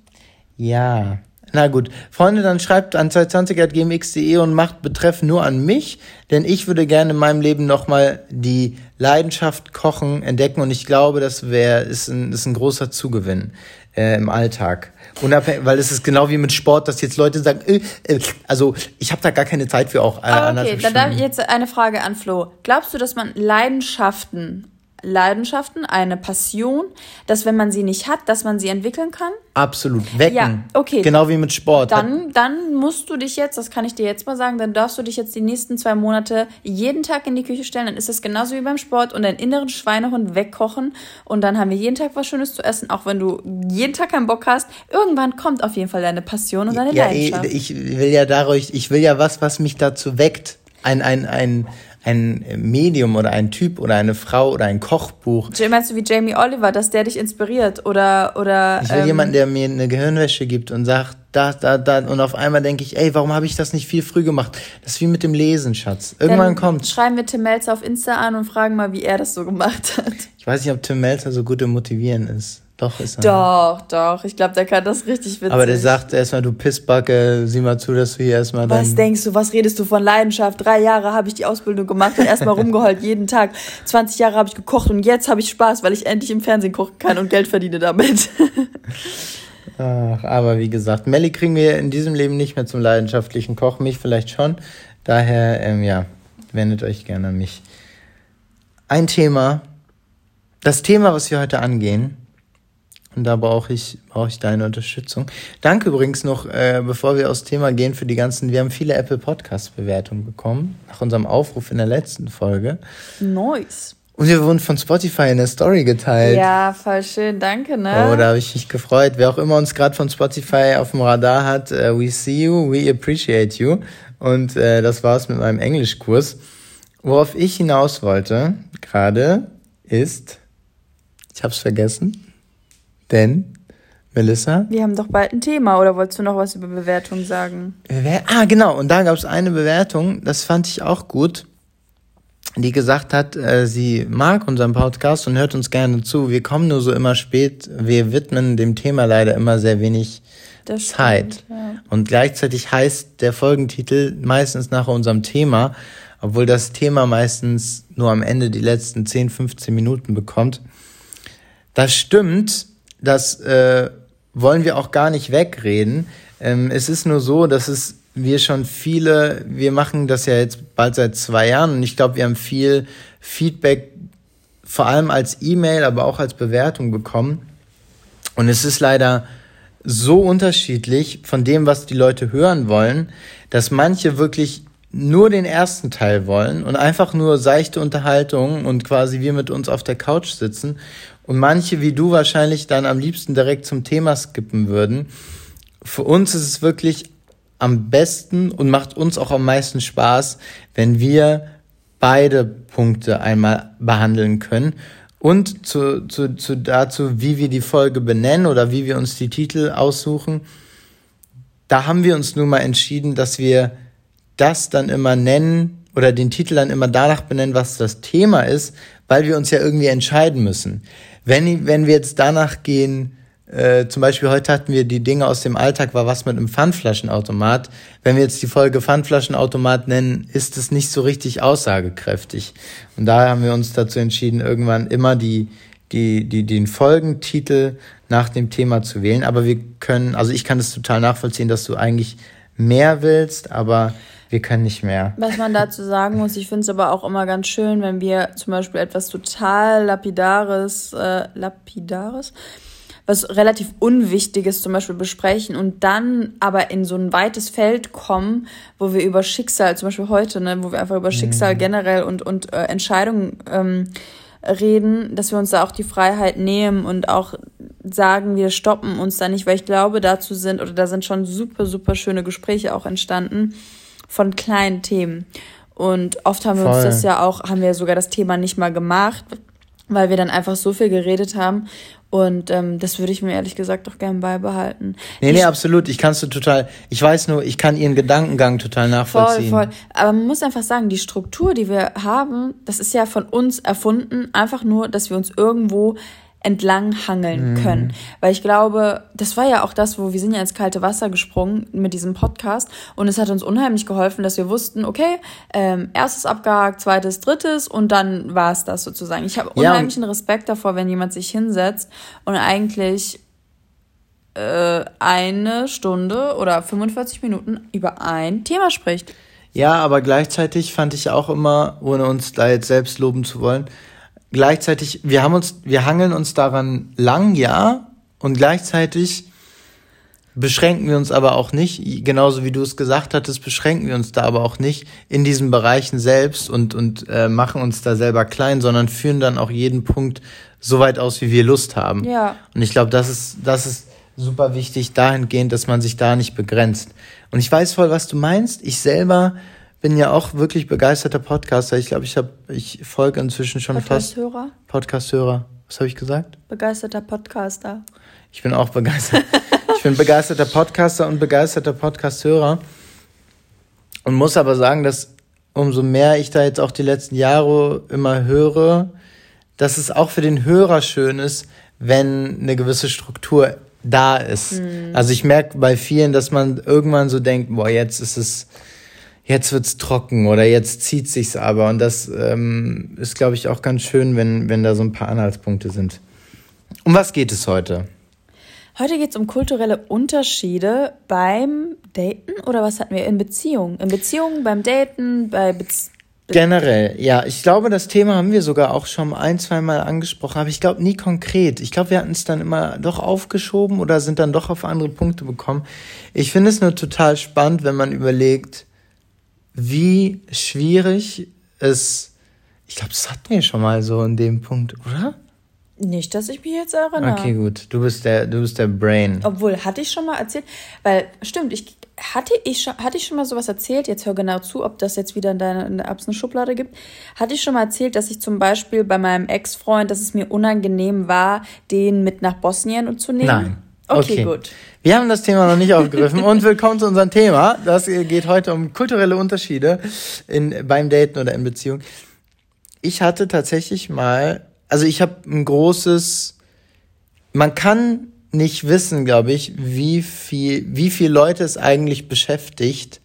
Ja, na gut. Freunde, dann schreibt an 220.gmx.de und macht Betreff nur an mich, denn ich würde gerne in meinem Leben nochmal die Leidenschaft Kochen entdecken und ich glaube, das wäre, ist ein, ist ein großer Zugewinn äh, im Alltag. Unabhängig, weil es ist genau wie mit Sport, dass jetzt Leute sagen, äh, äh, also ich habe da gar keine Zeit für auch. Äh, Aber okay, dann darf ich jetzt eine Frage an Flo. Glaubst du, dass man Leidenschaften Leidenschaften, eine Passion, dass wenn man sie nicht hat, dass man sie entwickeln kann? Absolut. Wecken. Ja, okay. Genau wie mit Sport. Dann, dann musst du dich jetzt, das kann ich dir jetzt mal sagen, dann darfst du dich jetzt die nächsten zwei Monate jeden Tag in die Küche stellen. Dann ist es genauso wie beim Sport und deinen inneren Schweinehund wegkochen. Und dann haben wir jeden Tag was Schönes zu essen, auch wenn du jeden Tag keinen Bock hast. Irgendwann kommt auf jeden Fall deine Passion und deine ja, Leidenschaft. Ich will ja dadurch, ich will ja was, was mich dazu weckt. Ein, ein, ein, ein Medium oder ein Typ oder eine Frau oder ein Kochbuch. Meinst du wie Jamie Oliver, dass der dich inspiriert oder oder? Ich will ähm, jemanden, der mir eine Gehirnwäsche gibt und sagt, da, da, da und auf einmal denke ich, ey, warum habe ich das nicht viel früh gemacht? Das ist wie mit dem Lesen, Schatz. Irgendwann kommt. Schreiben wir Tim Melzer auf Insta an und fragen mal, wie er das so gemacht hat. Ich weiß nicht, ob Tim Melzer so gut im Motivieren ist. Doch, ist er. Doch, doch. Ich glaube, der kann das richtig witzig. Aber der sagt erstmal, du Pissbacke, sieh mal zu, dass du hier erstmal Was denkst du, was redest du von Leidenschaft? Drei Jahre habe ich die Ausbildung gemacht und erstmal rumgeheult jeden Tag. 20 Jahre habe ich gekocht und jetzt habe ich Spaß, weil ich endlich im Fernsehen kochen kann und Geld verdiene damit. Ach, aber wie gesagt, Melli kriegen wir in diesem Leben nicht mehr zum leidenschaftlichen Koch, mich vielleicht schon. Daher, ähm, ja, wendet euch gerne an mich. Ein Thema, das Thema, was wir heute angehen, und da brauche ich, brauche ich deine Unterstützung. Danke übrigens noch, äh, bevor wir aufs Thema gehen, für die ganzen, wir haben viele Apple Podcast Bewertungen bekommen, nach unserem Aufruf in der letzten Folge. Nice. Und wir wurden von Spotify in der Story geteilt. Ja, voll schön, danke, ne? Oh, da habe ich mich gefreut. Wer auch immer uns gerade von Spotify auf dem Radar hat, uh, we see you, we appreciate you. Und äh, das war's mit meinem Englischkurs. Worauf ich hinaus wollte, gerade, ist, ich hab's vergessen. Denn, Melissa? Wir haben doch bald ein Thema, oder wolltest du noch was über Bewertung sagen? Ah, genau, und da gab es eine Bewertung, das fand ich auch gut, die gesagt hat, äh, sie mag unseren Podcast und hört uns gerne zu. Wir kommen nur so immer spät, wir widmen dem Thema leider immer sehr wenig das Zeit. Stimmt, ja. Und gleichzeitig heißt der Folgentitel meistens nach unserem Thema, obwohl das Thema meistens nur am Ende die letzten 10, 15 Minuten bekommt. Das stimmt, das äh, wollen wir auch gar nicht wegreden. Ähm, es ist nur so, dass es wir schon viele, wir machen das ja jetzt bald seit zwei Jahren und ich glaube, wir haben viel Feedback, vor allem als E-Mail, aber auch als Bewertung bekommen. Und es ist leider so unterschiedlich von dem, was die Leute hören wollen, dass manche wirklich nur den ersten Teil wollen und einfach nur seichte Unterhaltung und quasi wir mit uns auf der Couch sitzen und manche wie du wahrscheinlich dann am liebsten direkt zum Thema skippen würden. Für uns ist es wirklich am besten und macht uns auch am meisten Spaß, wenn wir beide Punkte einmal behandeln können. Und zu, zu, zu dazu, wie wir die Folge benennen oder wie wir uns die Titel aussuchen, da haben wir uns nun mal entschieden, dass wir das dann immer nennen oder den Titel dann immer danach benennen, was das Thema ist, weil wir uns ja irgendwie entscheiden müssen. Wenn, wenn wir jetzt danach gehen, äh, zum Beispiel heute hatten wir die Dinge aus dem Alltag, war was mit einem Pfandflaschenautomat. Wenn wir jetzt die Folge Pfandflaschenautomat nennen, ist es nicht so richtig aussagekräftig. Und daher haben wir uns dazu entschieden, irgendwann immer die, die, die, den Folgentitel nach dem Thema zu wählen. Aber wir können, also ich kann es total nachvollziehen, dass du eigentlich mehr willst, aber wir können nicht mehr. Was man dazu sagen muss, ich finde es aber auch immer ganz schön, wenn wir zum Beispiel etwas total Lapidares, äh, Lapidares, was relativ Unwichtiges zum Beispiel besprechen und dann aber in so ein weites Feld kommen, wo wir über Schicksal, zum Beispiel heute, ne, wo wir einfach über Schicksal mhm. generell und, und äh, Entscheidungen ähm, reden, dass wir uns da auch die Freiheit nehmen und auch sagen, wir stoppen uns da nicht, weil ich glaube, dazu sind oder da sind schon super, super schöne Gespräche auch entstanden von kleinen Themen. Und oft haben wir Voll. uns das ja auch, haben wir sogar das Thema nicht mal gemacht, weil wir dann einfach so viel geredet haben. Und ähm, das würde ich mir ehrlich gesagt auch gerne beibehalten. Nee, nee, absolut. Ich kannst du total, ich weiß nur, ich kann ihren Gedankengang total nachvollziehen. Voll, voll. Aber man muss einfach sagen, die Struktur, die wir haben, das ist ja von uns erfunden, einfach nur, dass wir uns irgendwo entlang hangeln mhm. können. Weil ich glaube, das war ja auch das, wo wir sind ja ins kalte Wasser gesprungen mit diesem Podcast und es hat uns unheimlich geholfen, dass wir wussten, okay, ähm, erstes abgehakt, zweites, drittes und dann war es das sozusagen. Ich habe unheimlichen ja. Respekt davor, wenn jemand sich hinsetzt und eigentlich äh, eine Stunde oder 45 Minuten über ein Thema spricht. Ja, aber gleichzeitig fand ich auch immer, ohne uns da jetzt selbst loben zu wollen, gleichzeitig, wir haben uns, wir hangeln uns daran lang, ja, und gleichzeitig beschränken wir uns aber auch nicht, genauso wie du es gesagt hattest, beschränken wir uns da aber auch nicht in diesen Bereichen selbst und, und äh, machen uns da selber klein, sondern führen dann auch jeden Punkt so weit aus, wie wir Lust haben. Ja. Und ich glaube, das ist, das ist super wichtig dahingehend, dass man sich da nicht begrenzt. Und ich weiß voll, was du meinst. Ich selber bin ja auch wirklich begeisterter Podcaster. Ich glaube, ich habe, ich folge inzwischen schon Podcast-Hörer? fast. Podcast-Hörer. Was habe ich gesagt? Begeisterter Podcaster. Ich bin auch begeistert. ich bin begeisterter Podcaster und begeisterter Podcast-Hörer. Und muss aber sagen, dass umso mehr ich da jetzt auch die letzten Jahre immer höre, dass es auch für den Hörer schön ist, wenn eine gewisse Struktur da ist. Mhm. Also ich merke bei vielen, dass man irgendwann so denkt, boah, jetzt ist es, jetzt wird's trocken oder jetzt zieht sich's aber. Und das ähm, ist, glaube ich, auch ganz schön, wenn, wenn da so ein paar Anhaltspunkte sind. Um was geht es heute? Heute geht es um kulturelle Unterschiede beim Daten oder was hatten wir? In Beziehungen. In Beziehungen, beim Daten, bei Beziehungen. Generell, ja. Ich glaube, das Thema haben wir sogar auch schon ein, zwei Mal angesprochen, aber ich glaube nie konkret. Ich glaube, wir hatten es dann immer doch aufgeschoben oder sind dann doch auf andere Punkte bekommen. Ich finde es nur total spannend, wenn man überlegt, wie schwierig es, ich glaube, das hatten wir schon mal so in dem Punkt, oder? Nicht, dass ich mich jetzt erinnere. Okay, gut. Du bist der, du bist der Brain. Obwohl, hatte ich schon mal erzählt, weil, stimmt, ich, hatte ich schon, hatte ich schon mal sowas erzählt? Jetzt hör genau zu, ob das jetzt wieder in deiner in der Abs Schublade gibt. Hatte ich schon mal erzählt, dass ich zum Beispiel bei meinem Ex-Freund, dass es mir unangenehm war, den mit nach Bosnien zu nehmen? Nein. Okay, okay, gut. Wir haben das Thema noch nicht aufgegriffen und willkommen zu unserem Thema. Das geht heute um kulturelle Unterschiede in, beim Daten oder in Beziehung. Ich hatte tatsächlich mal, also ich habe ein großes, man kann nicht wissen, glaube ich, wie viel, wie viel Leute es eigentlich beschäftigt,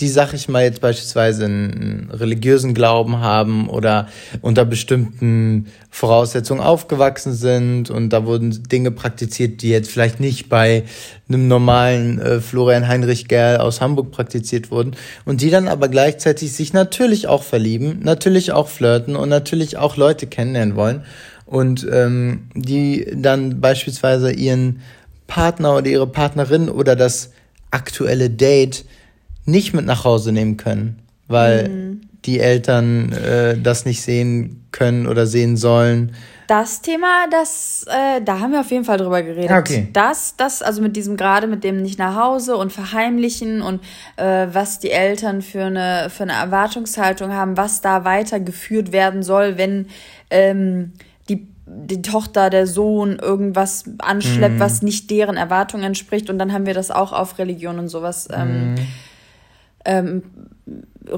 die, sag ich mal, jetzt beispielsweise einen religiösen Glauben haben oder unter bestimmten Voraussetzungen aufgewachsen sind und da wurden Dinge praktiziert, die jetzt vielleicht nicht bei einem normalen äh, Florian Heinrich Gerl aus Hamburg praktiziert wurden und die dann aber gleichzeitig sich natürlich auch verlieben, natürlich auch flirten und natürlich auch Leute kennenlernen wollen und ähm, die dann beispielsweise ihren Partner oder ihre Partnerin oder das aktuelle Date nicht mit nach Hause nehmen können, weil mhm. die Eltern äh, das nicht sehen können oder sehen sollen. Das Thema, das, äh, da haben wir auf jeden Fall drüber geredet. Okay. Das, das, also mit diesem gerade mit dem nicht nach Hause und verheimlichen und äh, was die Eltern für eine, für eine Erwartungshaltung haben, was da weitergeführt werden soll, wenn ähm, die, die Tochter, der Sohn irgendwas anschleppt, mhm. was nicht deren Erwartungen entspricht. Und dann haben wir das auch auf Religion und sowas. Ähm, mhm ähm,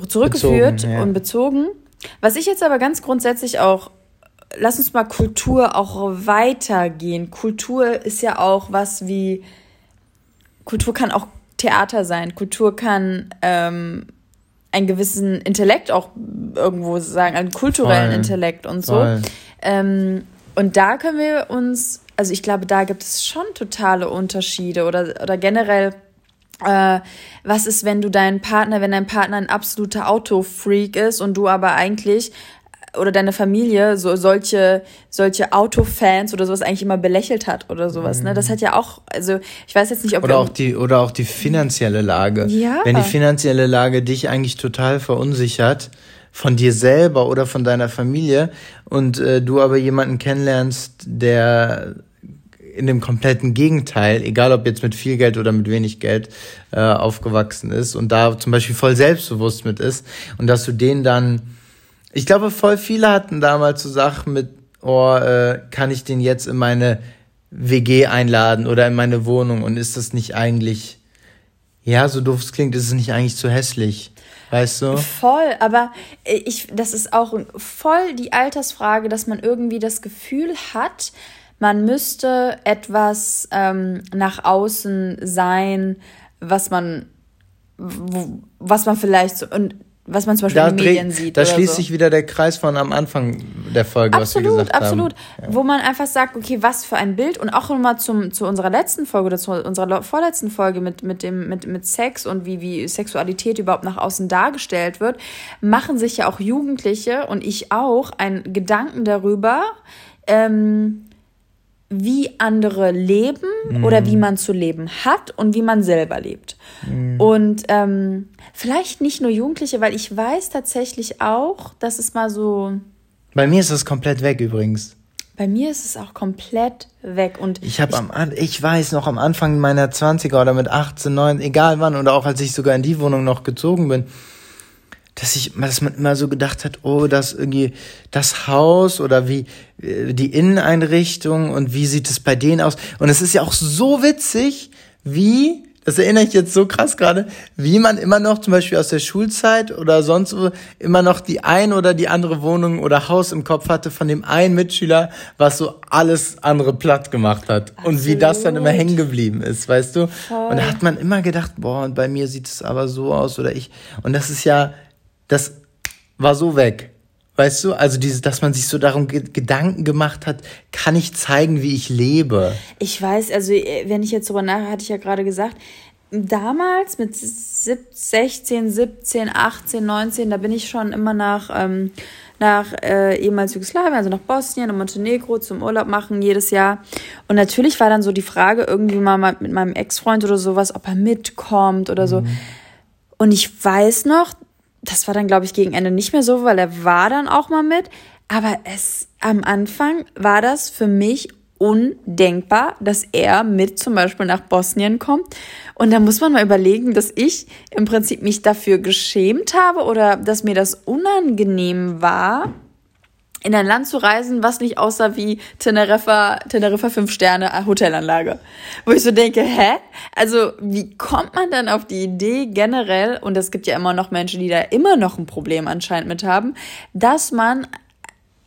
zurückgeführt Bezogen, ja. und bezogen. Was ich jetzt aber ganz grundsätzlich auch, lass uns mal Kultur auch weitergehen. Kultur ist ja auch was wie, Kultur kann auch Theater sein, Kultur kann ähm, einen gewissen Intellekt auch irgendwo sagen, einen kulturellen Voll. Intellekt und so. Ähm, und da können wir uns, also ich glaube, da gibt es schon totale Unterschiede oder, oder generell, äh, was ist, wenn du deinen Partner, wenn dein Partner ein absoluter Autofreak ist und du aber eigentlich oder deine Familie so solche solche Autofans oder sowas eigentlich immer belächelt hat oder sowas, ne? Das hat ja auch, also ich weiß jetzt nicht, ob Oder auch die, oder auch die finanzielle Lage. Ja. Wenn die finanzielle Lage dich eigentlich total verunsichert, von dir selber oder von deiner Familie, und äh, du aber jemanden kennenlernst, der in dem kompletten Gegenteil, egal ob jetzt mit viel Geld oder mit wenig Geld, äh, aufgewachsen ist und da zum Beispiel voll selbstbewusst mit ist und dass du den dann, ich glaube, voll viele hatten damals so Sachen mit, oh, äh, kann ich den jetzt in meine WG einladen oder in meine Wohnung und ist das nicht eigentlich, ja, so doof es klingt, ist es nicht eigentlich zu hässlich, weißt du? Voll, aber ich, das ist auch voll die Altersfrage, dass man irgendwie das Gefühl hat, man müsste etwas ähm, nach außen sein, was man, was man vielleicht so, und was man zum Beispiel Da, in den Medien sieht. da schließt so. sich wieder der Kreis von am Anfang der Folge, was wir Absolut, gesagt absolut. haben. Wo man einfach sagt, okay, was für ein Bild und auch nochmal zum zu unserer letzten Folge oder zu unserer vorletzten Folge mit mit dem mit mit Sex und wie wie Sexualität überhaupt nach außen dargestellt wird, machen sich ja auch Jugendliche und ich auch einen Gedanken darüber, ähm, wie andere leben oder wie man zu leben hat und wie man selber lebt. Und ähm, vielleicht nicht nur Jugendliche, weil ich weiß tatsächlich auch, dass es mal so Bei mir ist das komplett weg übrigens. bei mir ist es auch komplett weg und Ich habe am ich weiß noch am Anfang meiner 20er oder mit 18, 9, egal wann oder auch als ich sogar in die Wohnung noch gezogen bin, dass ich dass man immer so gedacht hat, oh, das irgendwie das Haus oder wie äh, die Inneneinrichtung und wie sieht es bei denen aus und es ist ja auch so witzig, wie das erinnere ich jetzt so krass gerade, wie man immer noch zum Beispiel aus der Schulzeit oder sonst wo immer noch die ein oder die andere Wohnung oder Haus im Kopf hatte von dem einen Mitschüler, was so alles andere platt gemacht hat. Und wie das dann immer Absolut. hängen geblieben ist, weißt du? Voll. Und da hat man immer gedacht, boah, und bei mir sieht es aber so aus oder ich. Und das ist ja, das war so weg. Weißt du, also dieses, dass man sich so darum ge Gedanken gemacht hat, kann ich zeigen, wie ich lebe? ich weiß, also äh, wenn ich jetzt drüber nach, hatte ich ja gerade gesagt, damals mit sieb- 16, 17, 18, 19, da bin ich schon immer nach ähm, nach äh, ehemals Jugoslawien, also nach Bosnien und Montenegro zum Urlaub machen jedes Jahr. Und natürlich war dann so die Frage irgendwie mal mal mit meinem Ex-Freund oder sowas, ob er mitkommt oder so. Und ich weiß noch, das war dann, glaube ich, gegen Ende nicht mehr so, weil er war dann auch mal mit. Aber es am Anfang war das für mich undenkbar, dass er mit zum Beispiel nach Bosnien kommt. Und da muss man mal überlegen, dass ich im Prinzip mich dafür geschämt habe oder dass mir das unangenehm war, in ein Land zu reisen, was nicht aussah wie Teneriffa, Teneriffa 5 Sterne Hotelanlage. Wo ich so denke, hä? Also, wie kommt man dann auf die Idee generell, und es gibt ja immer noch Menschen, die da immer noch ein Problem anscheinend mit haben, dass man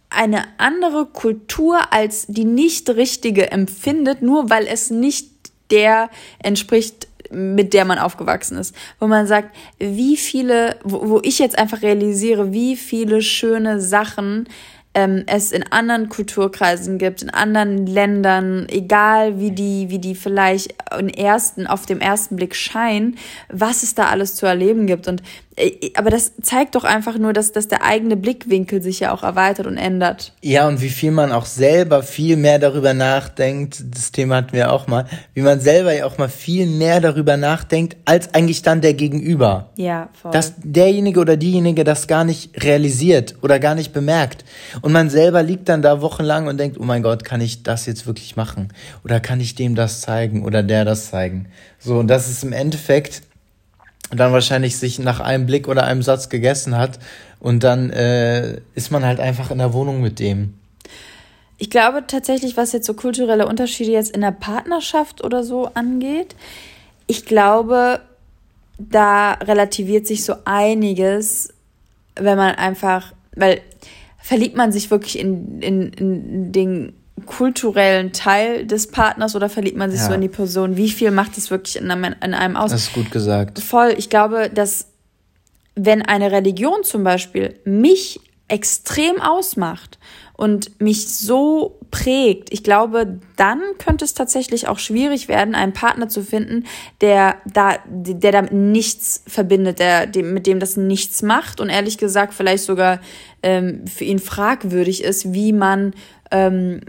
eine andere Kultur als die nicht richtige empfindet, nur weil es nicht der entspricht, mit der man aufgewachsen ist. Wo man sagt, wie viele, wo, wo ich jetzt einfach realisiere, wie viele schöne Sachen ähm, es in anderen Kulturkreisen gibt, in anderen Ländern, egal wie die, wie die vielleicht im ersten, auf dem ersten Blick scheinen, was es da alles zu erleben gibt. Und aber das zeigt doch einfach nur, dass, dass der eigene Blickwinkel sich ja auch erweitert und ändert. Ja, und wie viel man auch selber viel mehr darüber nachdenkt, das Thema hatten wir auch mal, wie man selber ja auch mal viel mehr darüber nachdenkt, als eigentlich dann der Gegenüber. Ja, voll. Dass derjenige oder diejenige das gar nicht realisiert oder gar nicht bemerkt. Und man selber liegt dann da wochenlang und denkt, oh mein Gott, kann ich das jetzt wirklich machen? Oder kann ich dem das zeigen oder der das zeigen? So, und das ist im Endeffekt dann wahrscheinlich sich nach einem Blick oder einem Satz gegessen hat und dann äh, ist man halt einfach in der Wohnung mit dem. Ich glaube tatsächlich, was jetzt so kulturelle Unterschiede jetzt in der Partnerschaft oder so angeht, ich glaube, da relativiert sich so einiges, wenn man einfach, weil verliebt man sich wirklich in, in, in den kulturellen Teil des Partners oder verliebt man sich ja. so in die Person? Wie viel macht es wirklich in einem, in einem aus? Das ist gut gesagt. Voll. Ich glaube, dass wenn eine Religion zum Beispiel mich extrem ausmacht und mich so prägt, ich glaube, dann könnte es tatsächlich auch schwierig werden, einen Partner zu finden, der da, der damit nichts verbindet, der, dem, mit dem das nichts macht und ehrlich gesagt vielleicht sogar ähm, für ihn fragwürdig ist, wie man ähm,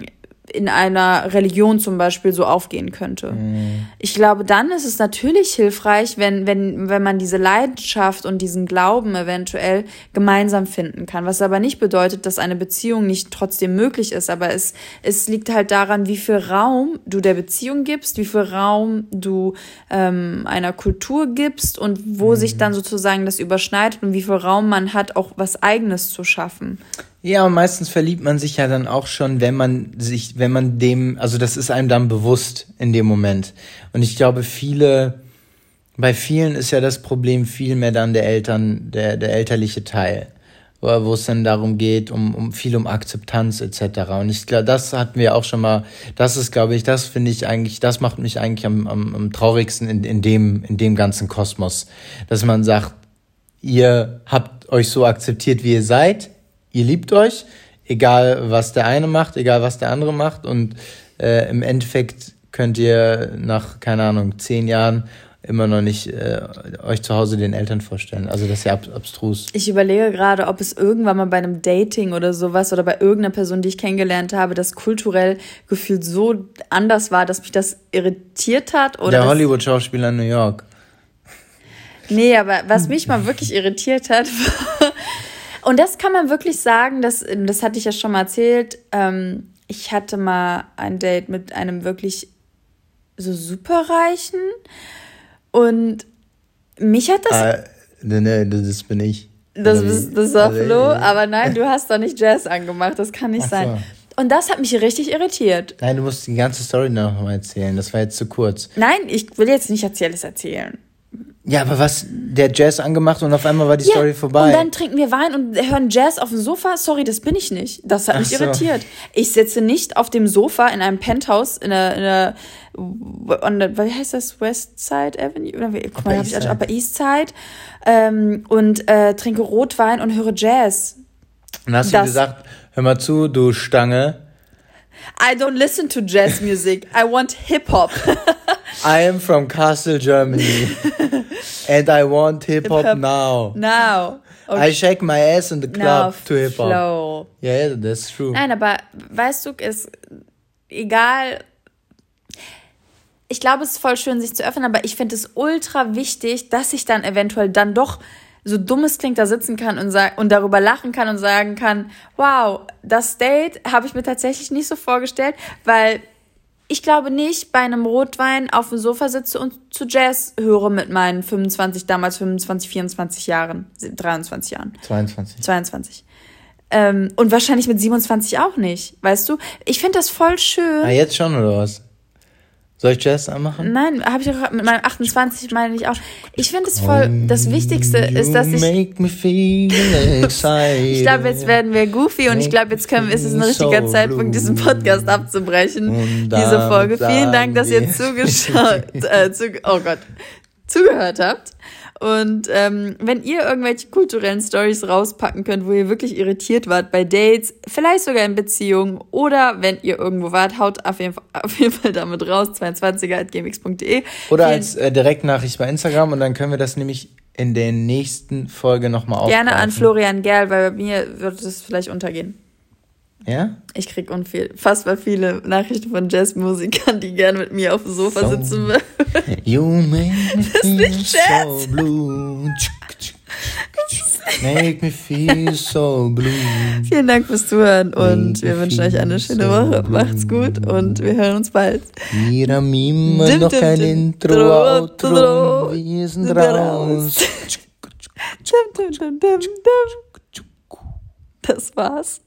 in einer Religion zum Beispiel so aufgehen könnte. Mhm. Ich glaube, dann ist es natürlich hilfreich, wenn, wenn, wenn man diese Leidenschaft und diesen Glauben eventuell gemeinsam finden kann. Was aber nicht bedeutet, dass eine Beziehung nicht trotzdem möglich ist. Aber es, es liegt halt daran, wie viel Raum du der Beziehung gibst, wie viel Raum du ähm, einer Kultur gibst und wo mhm. sich dann sozusagen das überschneidet und wie viel Raum man hat, auch was Eigenes zu schaffen. Ja, und meistens verliebt man sich ja dann auch schon, wenn man sich, wenn man dem, also das ist einem dann bewusst in dem Moment. Und ich glaube, viele, bei vielen ist ja das Problem viel mehr dann der Eltern, der, der elterliche Teil, wo, es dann darum geht, um, um viel um Akzeptanz etc. Und ich glaube, das hatten wir auch schon mal, das ist, glaube ich, das finde ich eigentlich, das macht mich eigentlich am, am, am traurigsten in, in, dem, in dem ganzen Kosmos, dass man sagt, ihr habt euch so akzeptiert, wie ihr seid, ihr liebt euch, egal was der eine macht, egal was der andere macht und äh, im Endeffekt könnt ihr nach, keine Ahnung, zehn Jahren immer noch nicht äh, euch zu Hause den Eltern vorstellen. Also das ist ja ab abstrus. Ich überlege gerade, ob es irgendwann mal bei einem Dating oder sowas oder bei irgendeiner Person, die ich kennengelernt habe, das kulturell gefühlt so anders war, dass mich das irritiert hat. Oder Der Hollywood-Schauspieler in New York. Nee, aber was mich mal wirklich irritiert hat, war, und das kann man wirklich sagen, das, das hatte ich ja schon mal erzählt. Ähm, ich hatte mal ein Date mit einem wirklich so superreichen und mich hat das. Ah, nee, nee, das bin ich. Das, ist, das ist auch Flo, aber nein, du hast doch nicht Jazz angemacht, das kann nicht Ach sein. So. Und das hat mich richtig irritiert. Nein, du musst die ganze Story noch mal erzählen, das war jetzt zu kurz. Nein, ich will jetzt nicht alles erzählen. Ja, aber was, der Jazz angemacht und auf einmal war die ja, Story vorbei. Und dann trinken wir Wein und hören Jazz auf dem Sofa. Sorry, das bin ich nicht. Das hat Ach mich so. irritiert. Ich sitze nicht auf dem Sofa in einem Penthouse in der, in der, on the, wie heißt das? West Side Avenue? Oder wie, guck mal, hab ich also Upper East Side. Ähm, und äh, trinke Rotwein und höre Jazz. Und hast das, du gesagt, hör mal zu, du Stange. I don't listen to jazz music. I want hip hop. I am from Kassel, Germany. and I want hip hop now. Now. Okay. I shake my ass in the club to hip hop. Flow. Yeah, that's true. Nein, aber weißt du, ist egal. Ich glaube, es ist voll schön, sich zu öffnen, aber ich finde es ultra wichtig, dass ich dann eventuell dann doch so dumm es klingt, da sitzen kann und, und darüber lachen kann und sagen kann, wow, das Date habe ich mir tatsächlich nicht so vorgestellt, weil ich glaube nicht bei einem Rotwein auf dem Sofa sitze und zu Jazz höre mit meinen 25, damals 25, 24 Jahren, 23 Jahren. 22. 22. Ähm, und wahrscheinlich mit 27 auch nicht, weißt du? Ich finde das voll schön. Ah, jetzt schon oder was? Soll ich Jazz anmachen? Nein, habe ich auch mit meinem 28 meine ich auch. Ich finde es voll, das Wichtigste ist, dass ich. Make me feel ich glaube, jetzt werden wir goofy und ich glaube, jetzt können, ist es ein richtiger Zeitpunkt, diesen Podcast abzubrechen. Diese Folge. Vielen Dank, dass ihr zugeschaut, äh, zu, oh Gott, zugehört habt. Und ähm, wenn ihr irgendwelche kulturellen Stories rauspacken könnt, wo ihr wirklich irritiert wart bei Dates, vielleicht sogar in Beziehungen oder wenn ihr irgendwo wart, haut auf jeden Fall, auf jeden Fall damit raus, 22er.gmx.de. Oder als äh, Direktnachricht bei Instagram und dann können wir das nämlich in der nächsten Folge nochmal aufgreifen. Gerne an Florian Gerl, weil bei mir wird es vielleicht untergehen. Ja? Ich krieg mal viele Nachrichten von Jazzmusikern, die gerne mit mir auf dem Sofa so, sitzen würden. You make me feel so blue. Make me feel so blue. Vielen Dank fürs Zuhören und wir wünschen euch eine schöne Woche. Macht's gut und wir hören uns bald. Mira Mima, noch kein Intro, Outro, wir sind raus. Das war's.